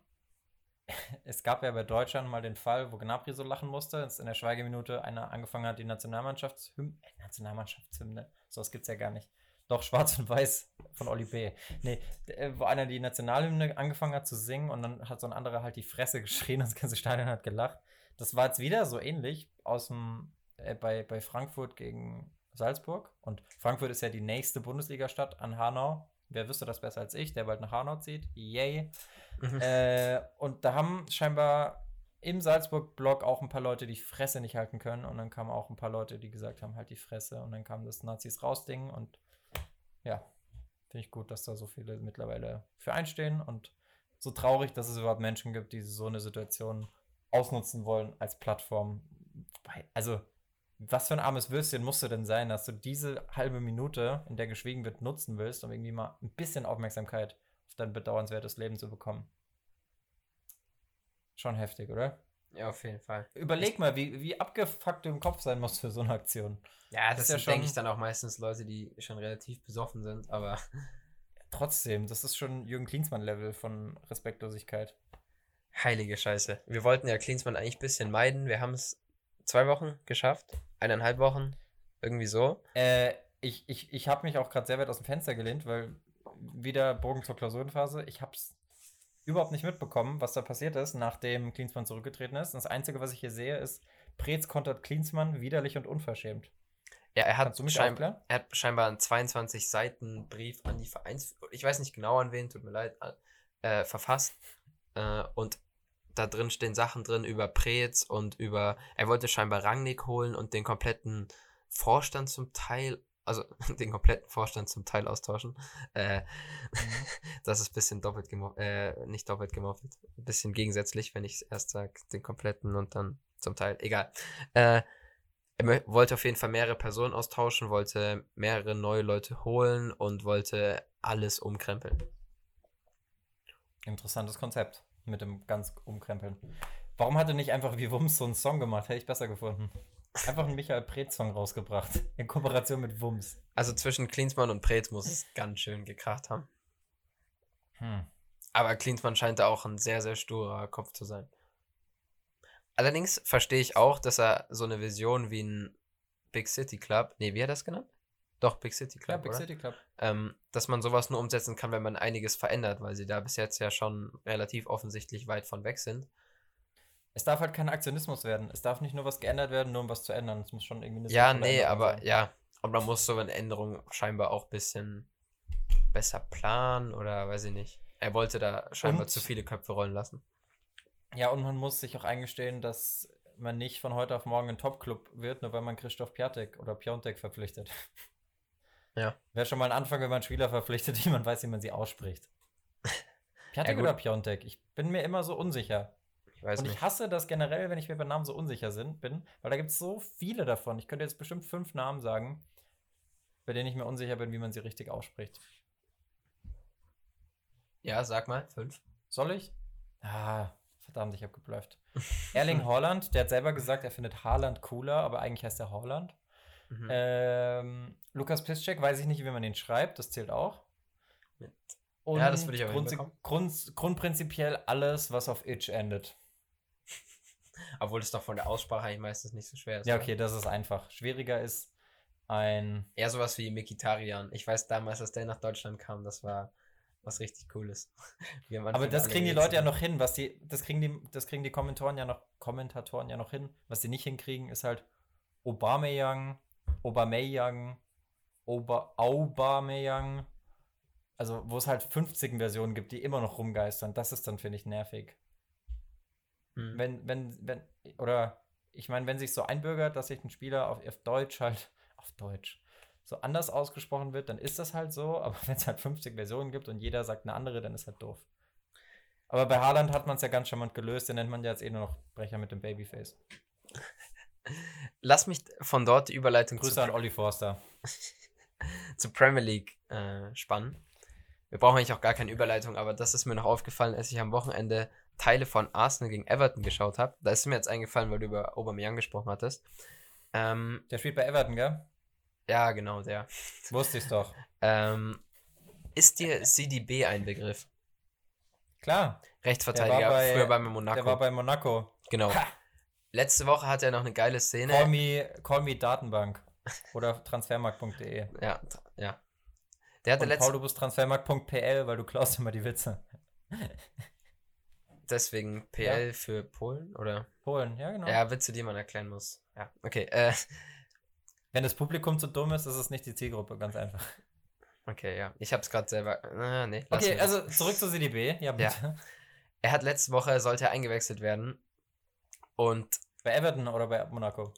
(laughs) es gab ja bei Deutschland mal den Fall, wo Gnabry so lachen musste, dass in der Schweigeminute einer angefangen hat, die Nationalmannschaftshymne, äh, Nationalmannschaftshymne, sowas gibt's ja gar nicht. Doch, Schwarz und Weiß von Oli B. Nee, äh, wo einer die Nationalhymne angefangen hat zu singen und dann hat so ein anderer halt die Fresse geschrien und das ganze Stadion hat gelacht. Das war jetzt wieder so ähnlich aus dem, äh, bei, bei Frankfurt gegen Salzburg. Und Frankfurt ist ja die nächste Bundesliga-Stadt an Hanau. Wer wüsste das besser als ich, der bald nach Hanau zieht? Yay. Mhm. Äh, und da haben scheinbar im Salzburg-Blog auch ein paar Leute die Fresse nicht halten können. Und dann kamen auch ein paar Leute, die gesagt haben, halt die Fresse. Und dann kam das Nazis raus-Ding. Und ja, finde ich gut, dass da so viele mittlerweile für einstehen. Und so traurig, dass es überhaupt Menschen gibt, die so eine Situation ausnutzen wollen als Plattform. Also, was für ein armes Würstchen musst du denn sein, dass du diese halbe Minute, in der geschwiegen wird, nutzen willst, um irgendwie mal ein bisschen Aufmerksamkeit auf dein bedauernswertes Leben zu bekommen? Schon heftig, oder? Ja, auf jeden Fall. Überleg mal, wie, wie abgefuckt du im Kopf sein musst für so eine Aktion. Ja, Das das ja sind, denke schon- ich, dann auch meistens Leute, die schon relativ besoffen sind, aber Trotzdem, das ist schon Jürgen Klinsmann-Level von Respektlosigkeit. heilige Scheiße. Wir wollten ja Klinsmann eigentlich ein bisschen meiden. Wir haben es zwei Wochen geschafft, eineinhalb Wochen, irgendwie so. Äh, ich ich, ich habe mich auch gerade sehr weit aus dem Fenster gelehnt, weil wieder Bogen zur Klausurenphase. Ich habe es überhaupt nicht mitbekommen, was da passiert ist, nachdem Klinsmann zurückgetreten ist. Und das Einzige, was ich hier sehe, ist, Preetz kontert Klinsmann widerlich und unverschämt. Ja, er hat, schein er hat scheinbar einen 22 Seiten Brief an die Vereins... Ich weiß nicht genau an wen, tut mir leid, äh, verfasst. Äh, und da drin stehen Sachen drin über Preetz und über... Er wollte scheinbar Rangnick holen und den kompletten Vorstand zum Teil... Also (laughs) den kompletten Vorstand zum Teil austauschen. Äh, (laughs) das ist ein bisschen doppelt gemoppelt, äh, nicht doppelt gemoppelt, ein bisschen gegensätzlich, wenn ich es erst sage, den kompletten und dann zum Teil, egal. Äh, er wollte auf jeden Fall mehrere Personen austauschen, wollte mehrere neue Leute holen und wollte alles umkrempeln. Interessantes Konzept mit dem ganz Umkrempeln. Warum hat er nicht einfach wie Wums so einen Song gemacht? Hätte ich besser gefunden. Einfach einen Michael Preetz-Song rausgebracht. In Kooperation mit Wums. Also zwischen Klinsmann und Preetz muss es ganz schön gekracht haben. Hm. Aber Klinsmann scheint da auch ein sehr, sehr sturer Kopf zu sein. Allerdings verstehe ich auch, dass er so eine Vision wie ein Big City Club, nee, wie hat er das genannt? Doch, Big City Club, Ja, Big oder? City Club. Ähm, dass man sowas nur umsetzen kann, wenn man einiges verändert, weil sie da bis jetzt ja schon relativ offensichtlich weit von weg sind. Es darf halt kein Aktionismus werden. Es darf nicht nur was geändert werden, nur um was zu ändern. Es muss schon irgendwie eine Ja, nee, Änderung aber sein. ja. Und man muss so eine Änderung scheinbar auch ein bisschen besser planen oder weiß ich nicht. Er wollte da scheinbar Und- zu viele Köpfe rollen lassen. Ja, und man muss sich auch eingestehen, dass man nicht von heute auf morgen ein Top-Club wird, nur weil man Christoph Piatek oder Piontek verpflichtet. (laughs) Ja. Wäre schon mal ein Anfang, wenn man Spieler verpflichtet, (laughs) die man weiß, wie man sie ausspricht. (laughs) Piatek gut. oder Piontek? Ich bin mir immer so unsicher. Ich weiß Und nicht. ich hasse das generell, wenn ich mir bei Namen so unsicher sind, bin, weil da gibt es so viele davon. Ich könnte jetzt bestimmt fünf Namen sagen, bei denen ich mir unsicher bin, wie man sie richtig ausspricht. Ja, sag mal, fünf. Soll ich? Ah, verdammt, ich habe geblufft. (laughs) Erling Haaland, der hat selber gesagt, er findet Haaland cooler, aber eigentlich heißt er Haaland. Mhm. Ähm, Lukas Piszczek, weiß ich nicht, wie man den schreibt, das zählt auch. Und Ja, das würde ich aber hinbekommen. Grund, grundprinzipiell alles, was auf Itch endet. Obwohl es doch von der Aussprache eigentlich meistens nicht so schwer ist. Ja, okay, das ist einfach. Schwieriger ist ein. Eher sowas wie Mikitarian. Ich weiß damals, als der nach Deutschland kam, das war was richtig Cooles. (laughs) Aber das kriegen die Leute ja noch hin, was die, das kriegen die, das kriegen die Kommentatoren ja noch, Kommentatoren ja noch hin. Was die nicht hinkriegen, ist halt Obameyang, Obameyang, Oba, Aubameyang. Also, wo es halt 50 Versionen gibt, die immer noch rumgeistern. Das ist dann, finde ich, nervig. Mhm. Wenn, wenn, wenn, oder ich meine, wenn sich so einbürgert, dass sich ein Spieler auf, auf Deutsch halt, (laughs) auf Deutsch, so anders ausgesprochen wird, dann ist das halt so. (laughs) Aber wenn es halt 50 Versionen gibt und jeder sagt eine andere, dann ist halt doof. Aber bei Haaland hat man es ja ganz charmant gelöst, den nennt man ja jetzt eh nur noch Brecher mit dem Babyface. (laughs) Lass mich von dort die Überleitung Grüße zu, an Olli Forster. zu Premier League äh, spannen. Wir brauchen eigentlich auch gar keine Überleitung, aber das ist mir noch aufgefallen, als ich am Wochenende Teile von Arsenal gegen Everton geschaut habe. Da ist mir jetzt eingefallen, weil du über Aubameyang gesprochen hattest. Ähm, Der spielt bei Everton, gell? ja, genau, der. Wusste ich's doch. Ähm, ist dir CDB ein Begriff? Klar, Rechtsverteidiger, bei- früher bei Monaco. der war bei Monaco. genau. Ha! Letzte Woche hat er noch eine geile Szene. Call me, call me Datenbank. Oder transfermarkt.de. Ja, ja. Der hatte Und letzte Paul, du bist transfermarkt.pl, weil du klaust immer die Witze. Deswegen PL für Polen oder? Polen, ja genau. Ja, Witze, die man erklären muss. Ja, okay. Äh, (laughs) Wenn das Publikum zu dumm ist, ist es nicht die Zielgruppe, ganz einfach. okay, ja. Ich hab's gerade selber. Ah, nee, Okay, also zurück zu CDB. Ja, bitte. Er hat letzte Woche, sollte er eingewechselt werden. Und Bei Everton oder bei Monaco?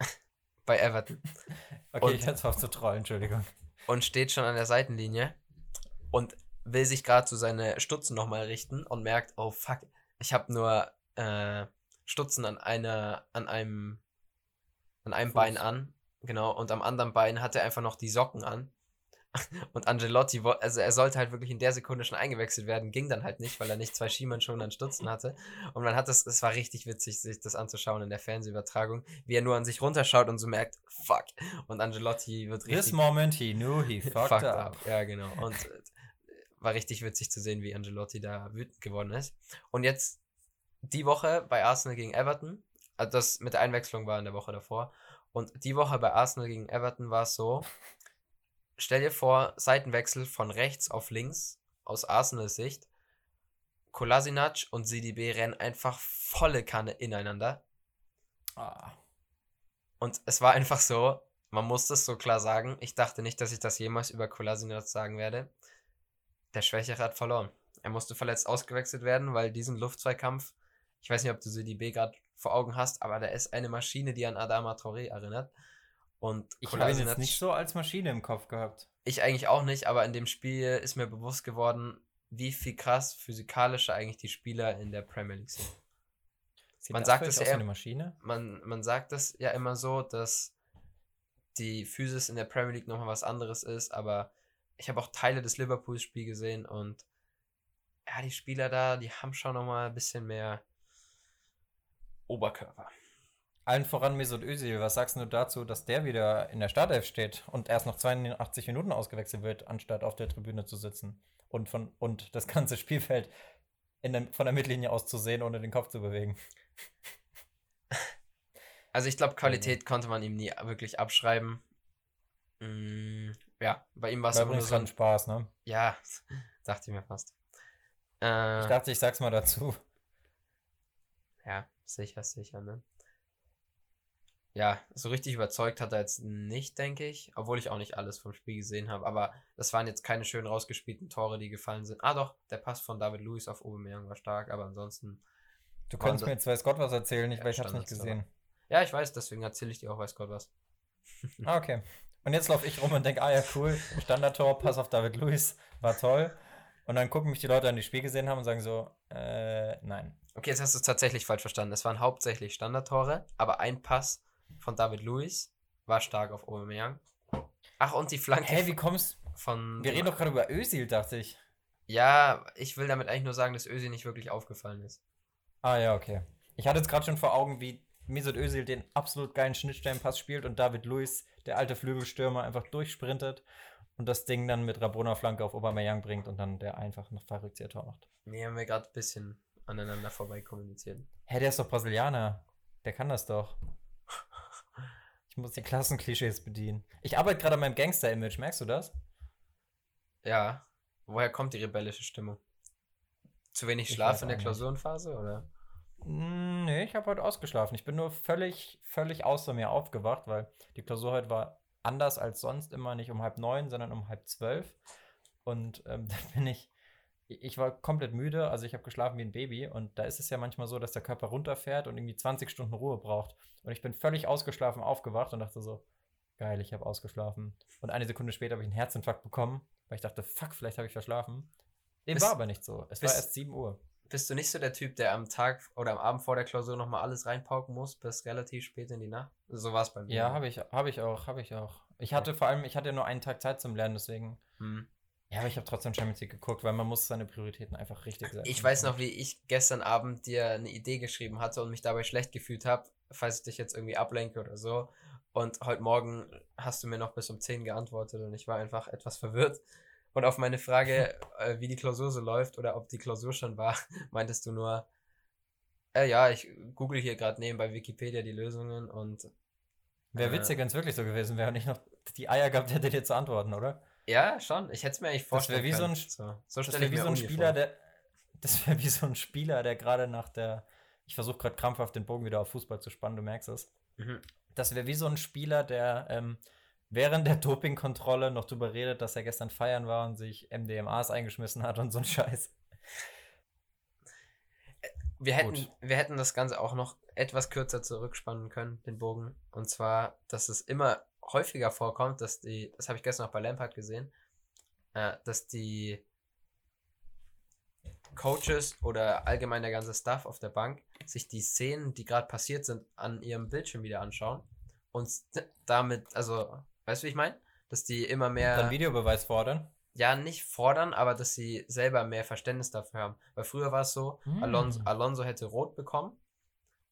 (laughs) bei Everton. (laughs) Okay, Und- ich es auf zu trollen, Entschuldigung. Und steht schon an der Seitenlinie. Und will sich gerade so seine Stutzen nochmal richten. Und merkt, oh fuck, ich habe nur äh, Stutzen an einer, an einem, an einem Fuß. Bein an. Genau. Und am anderen Bein hat er einfach noch die Socken an. (laughs) Und Angelotti, also er sollte halt wirklich in der Sekunde schon eingewechselt werden, ging dann halt nicht, weil er nicht zwei Schiemann schon an Stutzen hatte. Und man hat das, es war richtig witzig, sich das anzuschauen in der Fernsehübertragung, wie er nur an sich runterschaut und so merkt, fuck. Und Angelotti wird This richtig moment he knew he (laughs) fucked, fucked up. up. Ja, genau. Und äh, war richtig witzig zu sehen, wie Angelotti da wütend geworden ist. Und jetzt die Woche bei Arsenal gegen Everton, also das mit der Einwechslung war in der Woche davor. Und die Woche bei Arsenal gegen Everton war es so, stell dir vor, Seitenwechsel von rechts auf links aus Arsenals Sicht. Kolasinac und CDB rennen einfach volle Kanne ineinander. Ah. Und es war einfach so, man muss das so klar sagen. Ich dachte nicht, dass ich das jemals über Kolasinac sagen werde. Der Schwächere hat verloren. Er musste verletzt ausgewechselt werden, weil diesen Luftzweikampf, ich weiß nicht, ob du CDB gerade vor Augen hast, aber der ist eine Maschine, die an Adama Traoré erinnert. Und Ich habe ihn jetzt nicht so als Maschine im Kopf gehabt. ich eigentlich auch nicht, aber in dem Spiel ist mir bewusst geworden, wie viel krass physikalischer eigentlich die Spieler in der Premier League sind. Sieht Man sagt es ja eher- Maschine. man, man sagt das ja immer so, dass die Physis in der Premier League nochmal was anderes ist, aber ich habe auch Teile des Liverpool-Spiels gesehen und ja, die Spieler da, die haben schon nochmal ein bisschen mehr Oberkörper. Allen voran Mesut Özil, was sagst du dazu, dass der wieder in der Startelf steht und erst nach 82 Minuten ausgewechselt wird, anstatt auf der Tribüne zu sitzen und, von, und das ganze Spielfeld in der, von der Mittellinie aus zu sehen, ohne den Kopf zu bewegen? Also ich glaube, Qualität konnte man ihm nie wirklich abschreiben. Ja, bei ihm war es immer so ein, Spaß, ne? Ja, (laughs) dachte ich mir fast. Äh, Ich dachte, ich sag's mal dazu. Ja, sicher, sicher, ne? Ja, so richtig überzeugt hat er jetzt nicht, denke ich. Obwohl ich auch nicht alles vom Spiel gesehen habe. Aber das waren jetzt keine schön rausgespielten Tore, die gefallen sind. Ah doch, der Pass von David Luiz auf Aubameyang war stark, aber ansonsten... Du könntest mir jetzt weiß Gott was erzählen, ich, Ja, weil ich hab's nicht gesehen. Ja, ich weiß, deswegen erzähle ich dir auch, weiß Gott was. Ah, okay. (laughs) Und jetzt laufe ich rum und denke, ah ja, cool, Standardtor, Pass auf David Luiz, war toll. Und dann gucken mich die Leute an, die das Spiel gesehen haben und sagen so, äh, nein. Okay, jetzt hast du es tatsächlich falsch verstanden. Es waren hauptsächlich Standardtore, aber ein Pass von David Luiz war stark auf Aubameyang. Ach, und die Flanke Hä, wie kommst von... Wir reden doch gerade über Özil, dachte ich. Ja, ich will damit eigentlich nur sagen, dass Ösi nicht wirklich aufgefallen ist. Ah ja, okay. Ich hatte jetzt gerade schon vor Augen, wie Mesut Özil den absolut geilen Schnittstellenpass spielt und David Luiz, der alte Flügelstürmer, einfach durchsprintet und das Ding dann mit Rabona Flanke auf Aubameyang bringt und dann der einfach noch verrückt ihr Tor macht. Nee, haben wir gerade ein bisschen aneinander vorbei kommuniziert. Hä, der ist doch Brasilianer. Der kann das doch. Ich muss die Klassenklischees bedienen. Ich arbeite gerade an meinem Gangster-Image, merkst du das? Ja. Woher kommt die rebellische Stimmung? Zu wenig Schlaf in der. Klausurenphase, oder? Mm, Nee, ich habe heute ausgeschlafen. Ich bin nur völlig, völlig außer mir aufgewacht, weil die Klausur heute war anders als sonst immer nicht um halb neun, sondern um halb zwölf. Und ähm, (laughs) dann bin ich, ich war komplett müde, also ich habe geschlafen wie ein Baby und da ist es ja manchmal so, dass der Körper runterfährt und irgendwie 20 Stunden Ruhe braucht. Und ich bin völlig ausgeschlafen aufgewacht und dachte so, geil, ich habe ausgeschlafen. Und eine Sekunde später habe ich einen Herzinfarkt bekommen, weil ich dachte, fuck, vielleicht habe ich verschlafen. Dem war aber nicht so. Es war erst 7 Uhr. Bist du nicht so der Typ, der am Tag oder am Abend vor der Klausur nochmal alles reinpauken muss, bis relativ spät in die Nacht? So war es bei mir. Ja, habe ich, habe ich auch, habe ich auch. Ich hatte vor allem, ich hatte nur einen Tag Zeit zum Lernen, deswegen. Hm. Ja, aber ich habe trotzdem Champions League geguckt, weil man muss seine Prioritäten einfach richtig setzen. Ich weiß noch, wie ich gestern Abend dir eine Idee geschrieben hatte und mich dabei schlecht gefühlt habe, falls ich dich jetzt irgendwie ablenke oder so. Und heute Morgen hast du mir noch bis um 10 geantwortet und ich war einfach etwas verwirrt. Und auf meine Frage, äh, wie die Klausur so läuft oder ob die Klausur schon war, (laughs) meintest du nur, äh, ja, ich google hier gerade nebenbei Wikipedia die Lösungen und. Wäre äh, witzig, wenn es wirklich so gewesen wäre und ich noch die Eier gehabt hätte, dir zu antworten, oder? Ja, schon. Ich hätte es mir eigentlich Das vorstellen wäre wie so ein, können. So, so das wär ich wie so ein Spieler, der. (laughs) Das wäre wie so ein Spieler, der gerade nach der. Ich versuche gerade krampfhaft den Bogen wieder auf Fußball zu spannen, du merkst es. Mhm. Das wäre wie so ein Spieler, der ähm, während der Dopingkontrolle noch drüber redet, dass er gestern feiern war und sich MDMAs eingeschmissen hat und so ein Scheiß. Wir hätten, Gut. wir hätten das Ganze auch noch etwas kürzer zurückspannen können, den Bogen. Und zwar, dass es immer häufiger vorkommt, dass die, das habe ich gestern auch bei Lampard gesehen, äh, dass die Coaches oder allgemein der ganze Staff auf der Bank sich die Szenen, die gerade passiert sind, an ihrem Bildschirm wieder anschauen und damit, also, weißt du, wie ich meine? Dass die immer mehr Dann Videobeweis fordern. ja, nicht fordern, aber dass sie selber mehr Verständnis dafür haben. Weil früher war es so, Hm. Alonso, Alonso hätte rot bekommen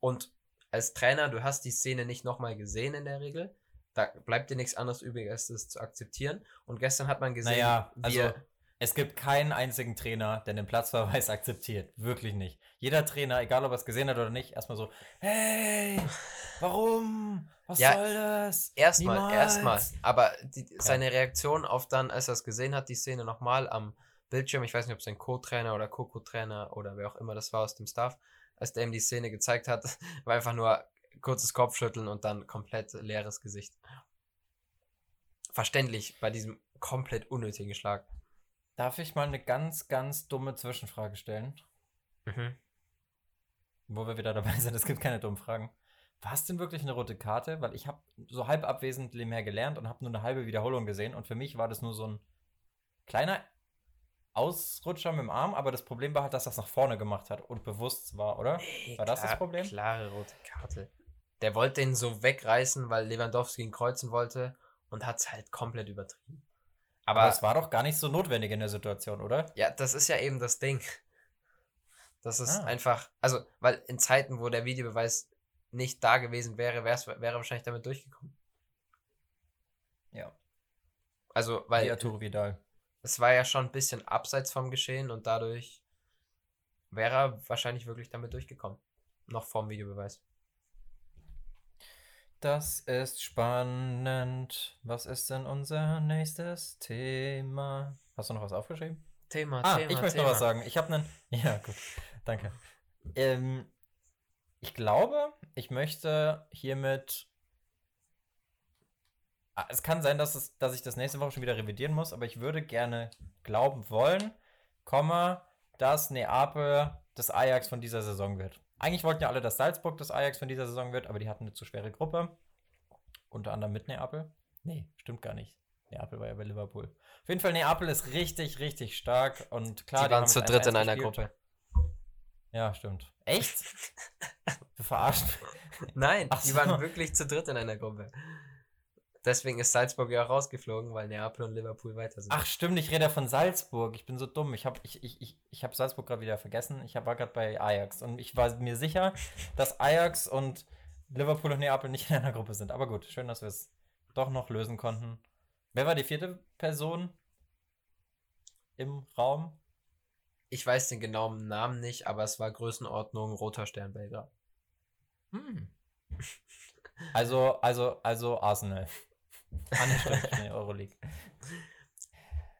und als Trainer, du hast die Szene nicht nochmal gesehen in der Regel. Da bleibt dir nichts anderes übrig, als das zu akzeptieren. Und gestern hat man gesehen, Naja, wie also er- es gibt keinen einzigen Trainer, der den Platzverweis (laughs) akzeptiert. Wirklich nicht. Jeder Trainer, egal ob er es gesehen hat oder nicht, erstmal so, hey, warum? Was Ja, soll das? erstmal, Niemals." erstmal. Aber die, seine Reaktion auf dann, als er es gesehen hat, die Szene nochmal am Bildschirm, ich weiß nicht, ob es ein Co-Trainer oder Co-Co-Trainer oder wer auch immer das war aus dem Staff, als der ihm die Szene gezeigt hat, (laughs) war einfach nur kurzes Kopfschütteln und dann komplett leeres Gesicht. Verständlich bei diesem komplett unnötigen Schlag. Darf ich mal eine ganz, ganz dumme Zwischenfrage stellen? Mhm. Wo wir wieder dabei (laughs) sind, es gibt keine dummen Fragen. War es denn wirklich eine rote Karte? Weil ich habe so halb abwesend nebenher gelernt und habe nur eine halbe Wiederholung gesehen. Und für mich war das nur so ein kleiner Ausrutscher mit dem Arm. Aber das Problem war halt, dass das nach vorne gemacht hat und bewusst war, oder? Nee, War das das Problem? Klare rote Karte. Der wollte den so wegreißen, weil Lewandowski ihn kreuzen wollte und hat es halt komplett übertrieben. Aber, Aber es war doch gar nicht so notwendig in der Situation, oder? Ja, das ist ja eben das Ding. Das ist Ah. einfach, also, weil in Zeiten, wo der Videobeweis nicht da gewesen wäre, wäre er wahrscheinlich damit durchgekommen. Ja. Also, weil Arturo Vidal. es war ja schon ein bisschen abseits vom Geschehen und dadurch wäre er wahrscheinlich wirklich damit durchgekommen. Noch vorm Videobeweis. Das ist spannend. Was ist denn unser nächstes Thema? Hast du noch was aufgeschrieben? Thema, Ah, Thema, ich möchte Thema. noch was sagen. Ich habe einen. (laughs) Ja, gut. Danke. Ähm, ich glaube, ich möchte hiermit. Ah, Es kann sein, dass, es, dass ich das nächste Woche schon wieder revidieren muss, aber ich würde gerne glauben wollen, Komma, dass Neapel das Ajax von dieser Saison wird. Eigentlich wollten ja alle, dass Salzburg das Ajax von dieser Saison wird, aber die hatten eine zu schwere Gruppe. Unter anderem mit Neapel. Nee, stimmt gar nicht. Neapel war ja bei Liverpool. Auf jeden Fall, Neapel ist richtig, richtig stark und klar. Die waren haben zu dritt in 1-1 einer gespielt. Gruppe. Ja, stimmt. Echt? (laughs) Mich. Nein, Ach die so. waren wirklich zu dritt in einer Gruppe. Deswegen ist Salzburg ja auch rausgeflogen, weil Neapel und Liverpool weiter sind. Ach stimmt, ich rede von Salzburg. Ich bin so dumm. Ich habe ich, ich, ich, ich hab Salzburg gerade wieder vergessen. Ich war gerade bei Ajax und ich war mir sicher, (laughs) dass Ajax und Liverpool und Neapel nicht in einer Gruppe sind. Aber gut, schön, dass wir es doch noch lösen konnten. Wer war die vierte Person im Raum? Ich weiß den genauen Namen nicht, aber es war Größenordnung Roter Stern Belgrad. Hm. Also, also, also Arsenal. Ah, nee, Euroleague.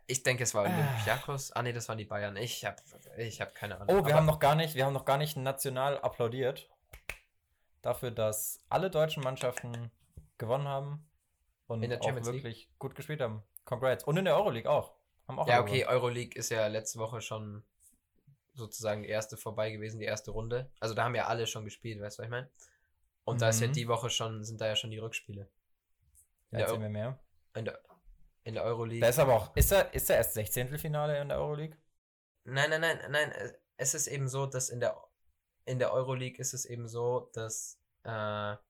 Ich denke, es war Olympiakos. Ah, nee, das waren die Bayern. Ich habe ich hab keine Ahnung. Oh, wir Aber haben noch gar nicht, wir haben noch gar nicht national applaudiert dafür, dass alle deutschen Mannschaften gewonnen haben und In der auch Champions League? wirklich gut gespielt haben. Congrats. Und in der Euroleague auch. Haben auch Ja, okay, gewonnen. Euroleague ist ja letzte Woche schon sozusagen die erste vorbei gewesen, die erste Runde. Also da haben ja alle schon gespielt, weißt du, was ich meine? Und da ist ja Mhm. die Woche schon, sind da ja schon die Rückspiele. In der, Erzähl mir mehr. in der, in der Euroleague. Da ist aber auch, ist er, ist er erst 16. Finale in der Euroleague? Nein, nein, nein, nein. Es ist eben so, dass in der, in der Euroleague ist es eben so, dass, äh, Ja,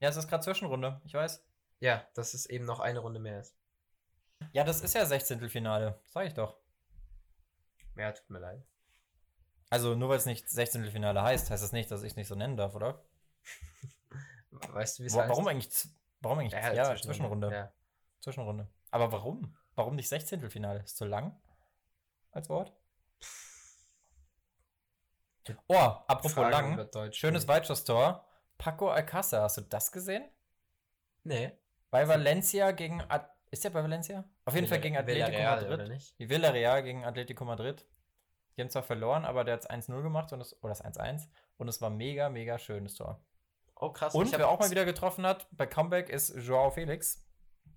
es ist gerade Zwischenrunde, ich weiß. ja, dass es eben noch eine Runde mehr ist. Ja, das ist ja 16. Finale, sag ich doch. Ja, tut mir leid. Also nur weil es nicht 16. Finale heißt, heißt das nicht, dass ich es nicht so nennen darf, oder? (laughs) Weißt du, wie es heißt? Warum eigentlich? Warum eigentlich? Ja, Ja, Zwischenrunde. Ja. Zwischenrunde. Aber warum? Warum nicht 16. Finale? Ist zu lang als Wort? Oh, apropos Fragen lang. Schönes Weitschuss-Tor. Paco Alcázar, hast du das gesehen? Nee. Bei Valencia gegen. Ad ist der bei Valencia? Auf jeden Fall gegen Atletico Villarreal, Madrid. Oder nicht? Die Villarreal gegen Atletico Madrid. Die haben zwar verloren, aber der hat 1-0 gemacht und es, oder das 1-1 und es war mega, mega schönes Tor. Oh, krass. Und wer auch mal wieder getroffen hat bei Comeback ist Joao Felix.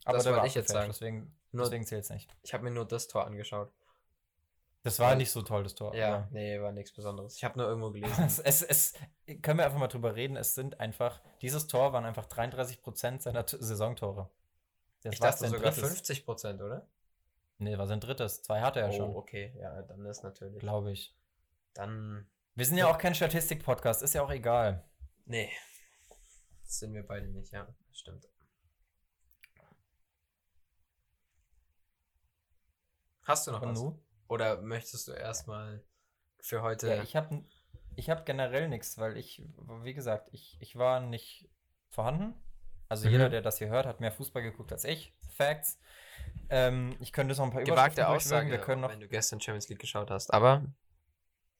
Aber Das der wollte ich jetzt sagen. Deswegen, Nur- deswegen zählt es nicht. Ich habe mir nur das Tor angeschaut. Das war Weil- nicht so toll, das Tor. Ja, aber- nee, war nichts Besonderes. Ich habe nur irgendwo gelesen. (laughs) Es, es, es, können wir einfach mal drüber reden. Es sind einfach, dieses Tor waren einfach 33% seiner T Saisontore. Das ich war dachte sogar drittes. 50 Prozent, oder? Nee, war sein drittes. Zwei hatte er oh, schon, okay. Ja, dann ist natürlich. glaube ich. Dann. Wir sind ja auch kein Statistik-Podcast, ist ja auch egal. Nee. Das sind wir beide nicht, ja. Stimmt. Hast du noch was? Oder möchtest du erstmal für heute. Ja, ich habe ich hab generell nichts, weil ich, wie gesagt, ich, ich war nicht vorhanden. Also Mhm. jeder, der das hier hört, hat mehr Fußball geguckt als ich. Facts. Ähm, ich könnte jetzt noch ein paar gewagte Aussage. Wir können noch. wenn du gestern Champions League geschaut hast. Aber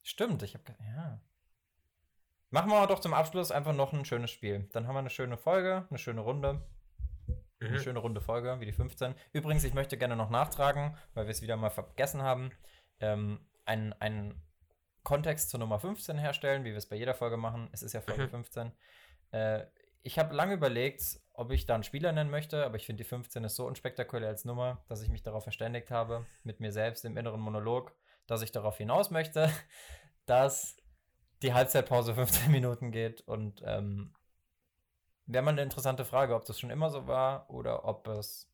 Stimmt, ich habe. Ja. Machen wir doch zum Abschluss einfach noch ein schönes Spiel. Dann haben wir eine schöne Folge, eine schöne Runde. Eine Mhm. schöne runde Folge, wie die 15. Übrigens, ich möchte gerne noch nachtragen, weil wir es wieder mal vergessen haben, ähm, einen, einen Kontext zur Nummer 15 herstellen, wie wir es bei jeder Folge machen. Es ist ja Folge Mhm. 15. Äh, ich habe lange überlegt, ob ich da einen Spieler nennen möchte, aber ich finde, die 15 ist so unspektakulär als Nummer, dass ich mich darauf verständigt habe, mit mir selbst im inneren Monolog, dass ich darauf hinaus möchte, (laughs) dass die Halbzeitpause (laughs) 15 Minuten geht und ähm, wäre mal eine interessante Frage, ob das schon immer so war oder ob es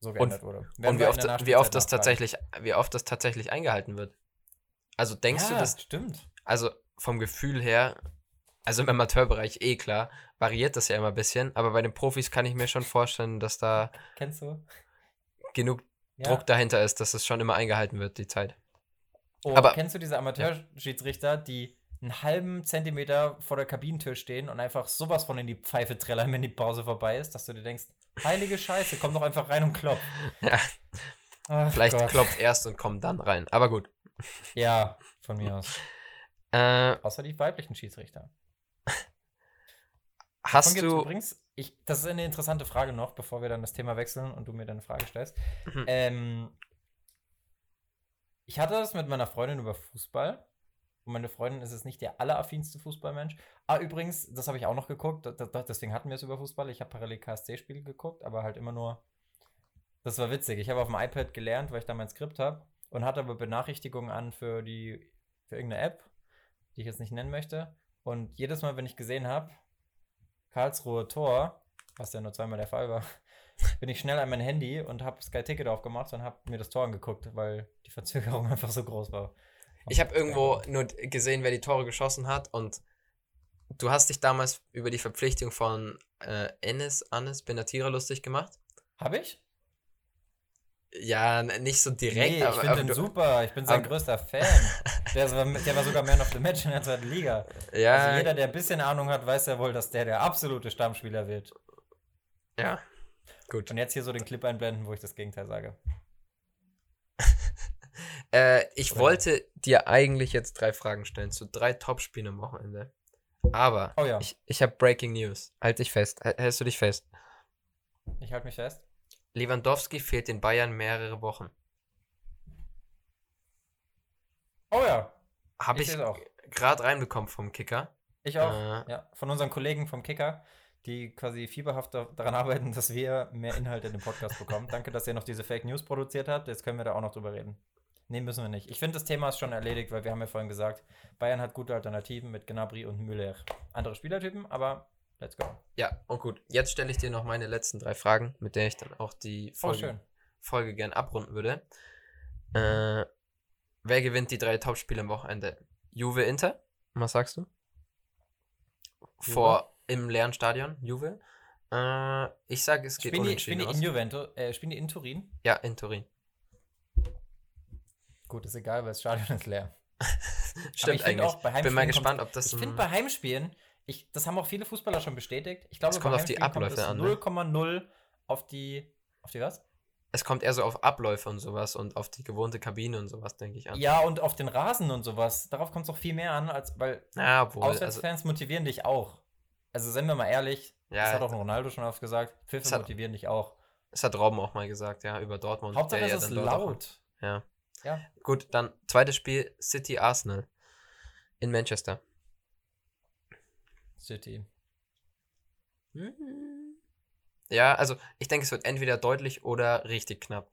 so geändert wurde. Werden und wie oft, das- wie oft das tatsächlich, wie oft das tatsächlich eingehalten wird. Also denkst ja, du, dass, stimmt. also vom Gefühl her, also im Amateurbereich eh klar, variiert das ja immer ein bisschen, aber bei den Profis kann ich mir schon vorstellen, dass da Kennst du? genug Ja. Druck dahinter ist, dass es schon immer eingehalten wird, die Zeit. Oh, Aber- kennst du diese Amateurschiedsrichter, die einen halben Zentimeter vor der Kabinentür stehen und einfach sowas von in die Pfeife trällern, wenn die Pause vorbei ist, dass du dir denkst, heilige Scheiße, komm doch einfach rein und klopf. Ja, Ach vielleicht Gott. klopft erst und kommt dann rein. Aber gut. Ja, von mir aus. Äh, Außer die weiblichen Schiedsrichter. (laughs) Hast du. übrigens, ich, das ist eine interessante Frage noch, bevor wir dann das Thema wechseln und du mir dann eine Frage stellst. Mhm. Ähm, ich hatte das mit meiner Freundin über Fußball. Und meine Freundin ist jetzt nicht der alleraffinste Fußballmensch. Ah, übrigens, das habe ich auch noch geguckt. Deswegen hatten wir es über Fußball. Ich habe parallel KSC-Spiele geguckt, aber halt immer nur. Das war witzig. Ich habe auf dem iPad gelernt, weil ich da mein Skript habe und hatte aber Benachrichtigungen an für die für irgendeine App, die ich jetzt nicht nennen möchte. Und jedes Mal, wenn ich gesehen habe, Karlsruhe Tor, was ja nur zweimal der Fall war, bin ich schnell an mein Handy und habe Sky Ticket aufgemacht und habe mir das Tor angeguckt, weil die Verzögerung (laughs) einfach so groß war. Ich habe irgendwo nur gesehen, wer die Tore geschossen hat und du hast dich damals über die Verpflichtung von äh, Enes, Anis Benatira lustig gemacht. Habe ich? Ja, nicht so direkt, nee, ich finde du, super. Ich bin sein aber- größter Fan. (laughs) der, war, der war sogar Man of the Match in der zweiten Liga. ja, Also jeder, der ein bisschen Ahnung hat, weiß ja wohl, dass der der absolute Stammspieler wird. ja, gut. Und jetzt hier so den Clip einblenden, wo ich das Gegenteil sage. (laughs) Äh, ich Oder- wollte dir eigentlich jetzt drei Fragen stellen zu drei Topspielen am Wochenende. Aber Oh ja, ich, ich habe Breaking News. Halt dich fest. Hältst du dich fest? ich halte mich fest. Lewandowski fehlt den Bayern mehrere Wochen. Oh ja, Habe ich ich, gerade reinbekommen vom Kicker. Ich auch. Äh, Ja, von unseren Kollegen vom Kicker, die quasi fieberhaft da- daran arbeiten, dass wir mehr Inhalte in den Podcast bekommen. (laughs) Danke, dass ihr noch diese Fake News produziert habt. Jetzt können wir da auch noch drüber reden. Nee, müssen wir nicht. Ich finde, das Thema ist schon erledigt, weil wir haben ja vorhin gesagt, Bayern hat gute Alternativen mit Gnabry und Müller. Andere Spielertypen, aber let's go. ja, und gut. Jetzt stelle ich dir noch meine letzten drei Fragen, mit der ich dann auch die Oh, Folge, schön. Folge gern abrunden würde. Äh, wer gewinnt die drei Topspiele am Wochenende? Juve Inter? Was sagst du? Vor im leeren Stadion, Juve. Äh, ich sage, es geht Spielen die, spielen unentschieden die aus. in äh, spielen die in Turin? Ja, in Turin. Gut, ist egal, weil das Stadion ist leer. (laughs) Stimmt ich eigentlich. auch, bei Bin mal gespannt, ob das Ich finde bei Heimspielen, ich, das haben auch viele Fußballer schon bestätigt. Ich glaube, Es kommt auf die Abläufe an, kommt ne? es 0,0 auf die. Auf die was? es kommt eher so auf Abläufe und sowas und auf die gewohnte Kabine und sowas, denke ich an. Ja, und auf den Rasen und sowas. Darauf kommt es auch viel mehr an, als weil Ja, obwohl, also, Auswärtsfans motivieren dich auch. Also seien wir mal ehrlich, das hat ja, auch Ronaldo schon oft gesagt, Pfiffe hat- motivieren dich auch. das hat Robben auch mal gesagt, ja, über Dortmund. Hauptsache es ja ist laut. Ja. Ja. Gut, dann zweites Spiel, City Arsenal in Manchester. City. Ja, also ich denke, es wird entweder deutlich oder richtig knapp.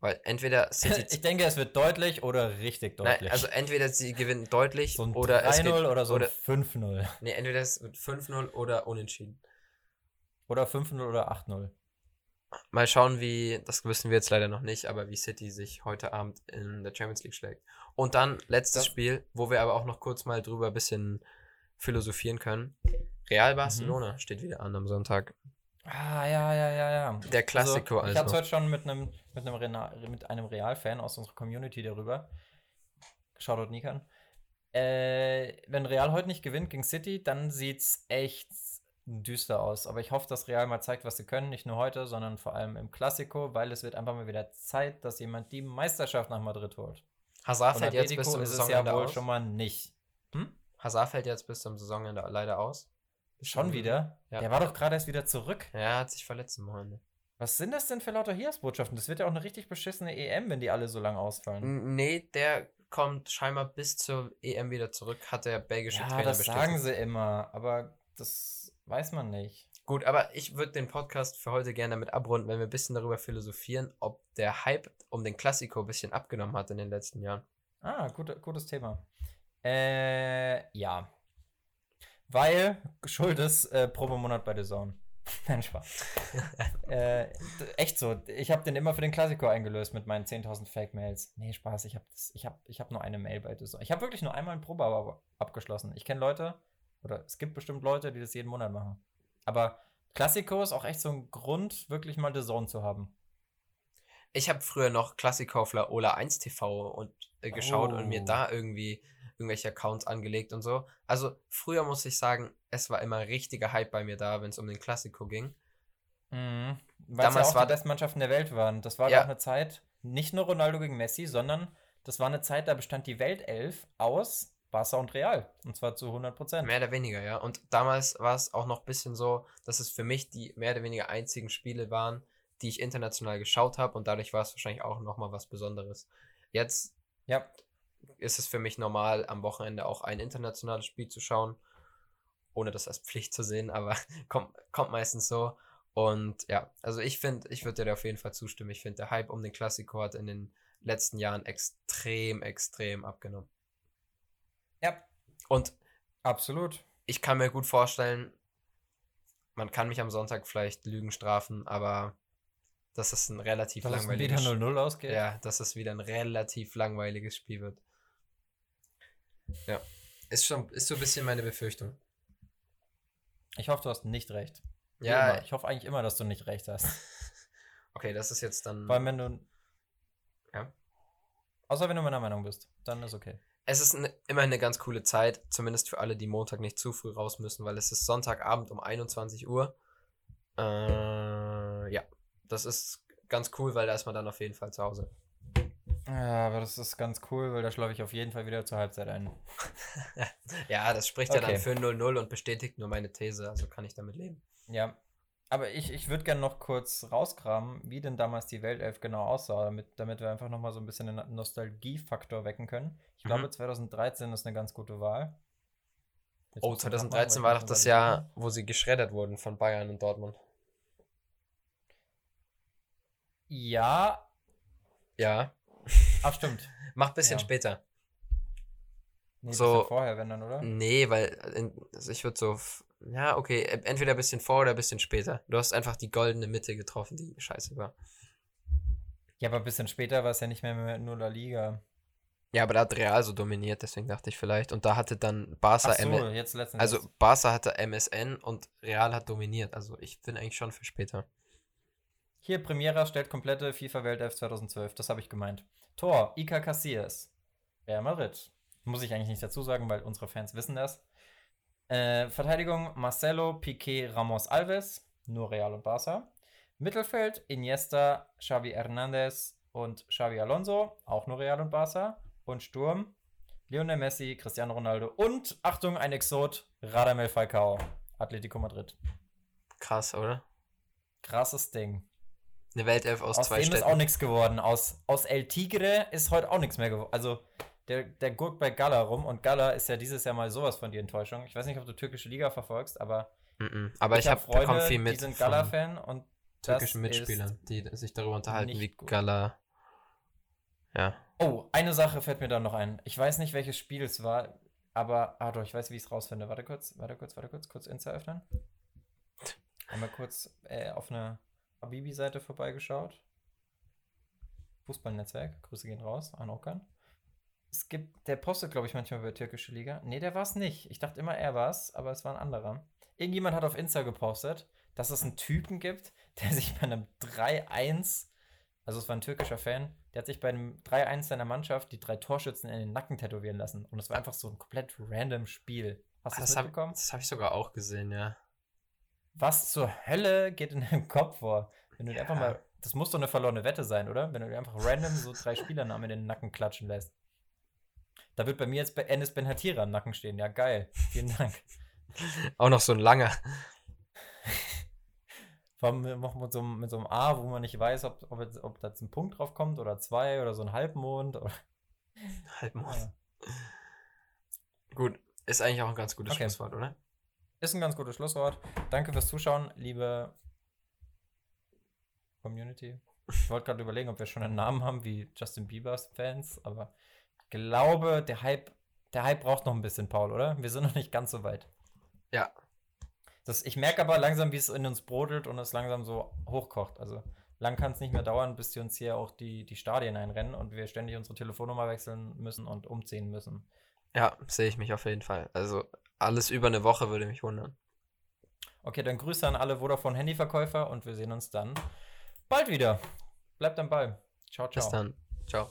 Weil entweder City. (laughs) Ich denke, es wird deutlich oder richtig deutlich. Nein, also entweder sie gewinnen deutlich so ein oder es 3-0 geht, oder so ein oder, 5-0. nee, entweder es wird 5-0 oder unentschieden. Oder 5-0 oder 8-0. Mal schauen, wie, das wissen wir jetzt leider noch nicht, aber wie City sich heute Abend in der Champions League schlägt. Und dann letztes Das- Spiel, wo wir aber auch noch kurz mal drüber ein bisschen philosophieren können. Real Mhm. Barcelona steht wieder an am Sonntag. Ah, ja, ja, ja, ja. Der Klassiko also. Ich hatte heute schon mit einem, mit einem, Rena- mit einem Real-Fan aus unserer Community darüber. Shoutout Nikan. Äh, wenn Real heute nicht gewinnt gegen City, dann sieht's echt düster aus. Aber ich hoffe, dass Real mal zeigt, was sie können. Nicht nur heute, sondern vor allem im Klassiko, weil es wird einfach mal wieder Zeit, dass jemand die Meisterschaft nach Madrid holt. Hazard fällt jetzt bis zum ist es ja Saisonende wohl aus. schon mal nicht. Hm? Hazard fällt jetzt bis zum Saisonende leider aus. Schon zum- wieder? Ja. Der war doch gerade erst wieder zurück. Ja, er hat sich verletzt am Wochenende. Was sind das denn für lauter Hiobsbotschaften? Das wird ja auch eine richtig beschissene EM, wenn die alle so lang ausfallen. Nee, der kommt scheinbar bis zur EM wieder zurück, hat der belgische Ja, Trainer das bestätigt. sagen sie immer, aber das weiß man nicht. Gut, aber ich würde den Podcast für heute gerne damit abrunden, wenn wir ein bisschen darüber philosophieren, ob der Hype um den Klassiko ein bisschen abgenommen hat in den letzten Jahren. Ah, gut, gutes Thema. Äh, ja. Weil Schuld ist äh, Probemonat bei The Zone. (laughs) Nein, Spaß. (laughs) äh, echt so. Ich habe den immer für den Klassiker eingelöst mit meinen 10.000 Fake-Mails. Nee, Spaß. Ich habe ich hab, ich hab nur eine Mail bei The Zone. Ich habe wirklich nur einmal ein Probeabo abgeschlossen. Ich kenne Leute, oder es gibt bestimmt Leute, die das jeden Monat machen. Aber Klassiko ist auch echt so ein Grund, wirklich mal The Zone zu haben. Ich habe früher noch Klassiko auf La Ola 1 TV und, äh, geschaut und mir Oh. da irgendwie irgendwelche Accounts angelegt und so. Also früher muss ich sagen, es war immer richtiger Hype bei mir da, wenn es um den Klassiko ging. Mhm. Weil es ja Damals auch war die besten Mannschaften der Welt waren. Das war Ja. ja. auch eine Zeit, nicht nur Ronaldo gegen Messi, sondern das war eine Zeit, da bestand die Weltelf aus Barca und Real. Und zwar zu 100 Prozent. Mehr oder weniger, ja. Und damals war es auch noch ein bisschen so, dass es für mich die mehr oder weniger einzigen Spiele waren, die ich international geschaut habe und dadurch war es wahrscheinlich auch nochmal was Besonderes. Jetzt Ja, ist es für mich normal, am Wochenende auch ein internationales Spiel zu schauen, ohne das als Pflicht zu sehen, aber (laughs) kommt, kommt meistens so. Und ja, also ich finde, ich würde dir auf jeden Fall zustimmen. Ich finde, der Hype um den Klassiko hat in den letzten Jahren extrem, extrem abgenommen. ja, Und absolut. ich kann mir gut vorstellen, man kann mich am Sonntag vielleicht Lügen strafen, aber das ist ein relativ Dass es wieder langweiliges 0-0 ausgeht. Ja, dass es wieder ein relativ langweiliges Spiel wird. Ja. Ist schon, ist so ein bisschen meine Befürchtung. Ich hoffe, du hast nicht recht. Wie Ja, immer. Ich hoffe eigentlich immer, dass du nicht recht hast. (laughs) okay, das ist jetzt dann. Allem, wenn du. Ja. Außer wenn du meiner Meinung bist. Dann ist okay. Es ist ne, immer eine ganz coole Zeit, zumindest für alle, die Montag nicht zu früh raus müssen, weil es ist Sonntagabend um 21 Uhr. Äh, das ist ganz cool, weil da ist man dann auf jeden Fall zu Hause. Ja, aber das ist ganz cool, weil da schlafe ich auf jeden Fall wieder zur Halbzeit ein. (laughs) Ja, das spricht ja dann Okay. für 0-0 und bestätigt nur meine These, also kann ich damit leben. Ja. Aber ich, ich würde gerne noch kurz rauskramen, wie denn damals die Weltelf genau aussah, damit, damit wir einfach nochmal so ein bisschen den Nostalgiefaktor wecken können. Ich Mhm. glaube, 2013 ist eine ganz gute Wahl. Jetzt Oh, musst du 2013 dran war doch das Jahr, wo sie geschreddert wurden von Bayern und Dortmund. überlegen. Ja, Ja, ach stimmt. mach bisschen Ja. später. Nee, So- vorher, wenn dann, oder? Nee, weil also ich würde so, ja, okay, entweder ein bisschen vor oder ein bisschen später. Du hast einfach die goldene Mitte getroffen, die scheiße war. Ja, aber ein bisschen später war es ja nicht mehr, mehr nur La Liga. Ja, aber da hat Real so dominiert, deswegen dachte ich vielleicht. Und da hatte dann Barca so, M jetzt letztens. Also Barca hatte MSN und Real hat dominiert. Also ich bin eigentlich schon für später. Hier, Premiera stellt komplette FIFA Weltelf 2012. Das habe ich gemeint. Tor, Iker Casillas. Real Madrid. Muss ich eigentlich nicht dazu sagen, weil unsere Fans wissen das. Äh, Verteidigung, Marcelo, Piqué, Ramos, Alves. Nur Real und Barca. Mittelfeld, Iniesta, Xavi Hernandez und Xavi Alonso. Auch nur Real und Barca. Und Sturm, Lionel Messi, Cristiano Ronaldo und, Achtung, ein Exot, Radamel Falcao. Atletico Madrid. Krass, oder? Krasses Ding. Eine Weltelf aus, Aus zwei dem ist auch nichts geworden. Aus, aus El Tigre ist heute auch nichts mehr geworden. Also, der, der gurkt bei Gala rum und Gala ist ja dieses Jahr mal sowas von die Enttäuschung. Ich weiß nicht, ob du türkische Liga verfolgst, aber, Mhm. Aber ich, hab habe bekommen viel mit die sind Gala-Fan und türkischen Mitspielern, die sich darüber unterhalten, wie gut. Gala. Ja. Oh, eine Sache fällt mir da noch ein. Ich weiß nicht, welches Spiel es war, aber, ah doch, ich weiß, wie ich es rausfinde. Warte kurz, warte kurz, warte kurz, kurz Insta öffnen. Einmal kurz äh, auf eine Habibi-Seite vorbeigeschaut. Fußballnetzwerk, Grüße gehen raus an Okan. Es gibt, der postet, glaube ich, manchmal über türkische Liga. Nee, der war es nicht. Ich dachte immer, er war es, aber es war ein anderer. Irgendjemand hat auf Insta gepostet, dass es einen Typen gibt, (laughs) der sich bei einem 3-1 also es war ein türkischer Fan, der hat sich bei einem 3-1 seiner Mannschaft die drei Torschützen in den Nacken tätowieren lassen. Und es war einfach so ein komplett random Spiel. Hast du das Das habe mitbekommen? hab ich sogar auch gesehen, ja. Was zur Hölle geht in deinem Kopf vor? Wenn du Ja. einfach mal. Das muss doch eine verlorene Wette sein, oder? Wenn du dir einfach random so drei Spielernamen in den Nacken klatschen lässt. Da wird bei mir jetzt bei Enes Ben Hatira im Nacken stehen. Ja, geil. Vielen Dank. (laughs) Auch noch so ein langer. (laughs) Vor allem mit, mit, so, einem- mit so einem A, wo man nicht weiß, ob, ob, jetzt, ob da jetzt ein Punkt drauf kommt oder zwei oder so ein Halbmond. Oder, Halbmond. ja. Gut, ist eigentlich auch ein ganz gutes Okay. Schlusswort, oder? Ist ein ganz gutes Schlusswort. Danke fürs Zuschauen, liebe Community. Ich wollte gerade überlegen, ob wir schon einen Namen haben wie Justin Bieber's Fans, aber ich glaube, der Hype, der Hype braucht noch ein bisschen, Paul, oder? Wir sind noch nicht ganz so weit. Ja. Das, ich merke aber langsam, wie es in uns brodelt und es langsam so hochkocht. Also lang kann es nicht mehr dauern, bis die uns hier auch die, die Stadien einrennen und wir ständig unsere Telefonnummer wechseln müssen und umziehen müssen. Ja, sehe ich mich auf jeden Fall. Also alles über eine Woche würde mich wundern. Okay, dann Grüße an alle Vodafone Handyverkäufer und wir sehen uns dann bald wieder. Bleibt am Ball. Ciao, ciao. Bis dann. Ciao.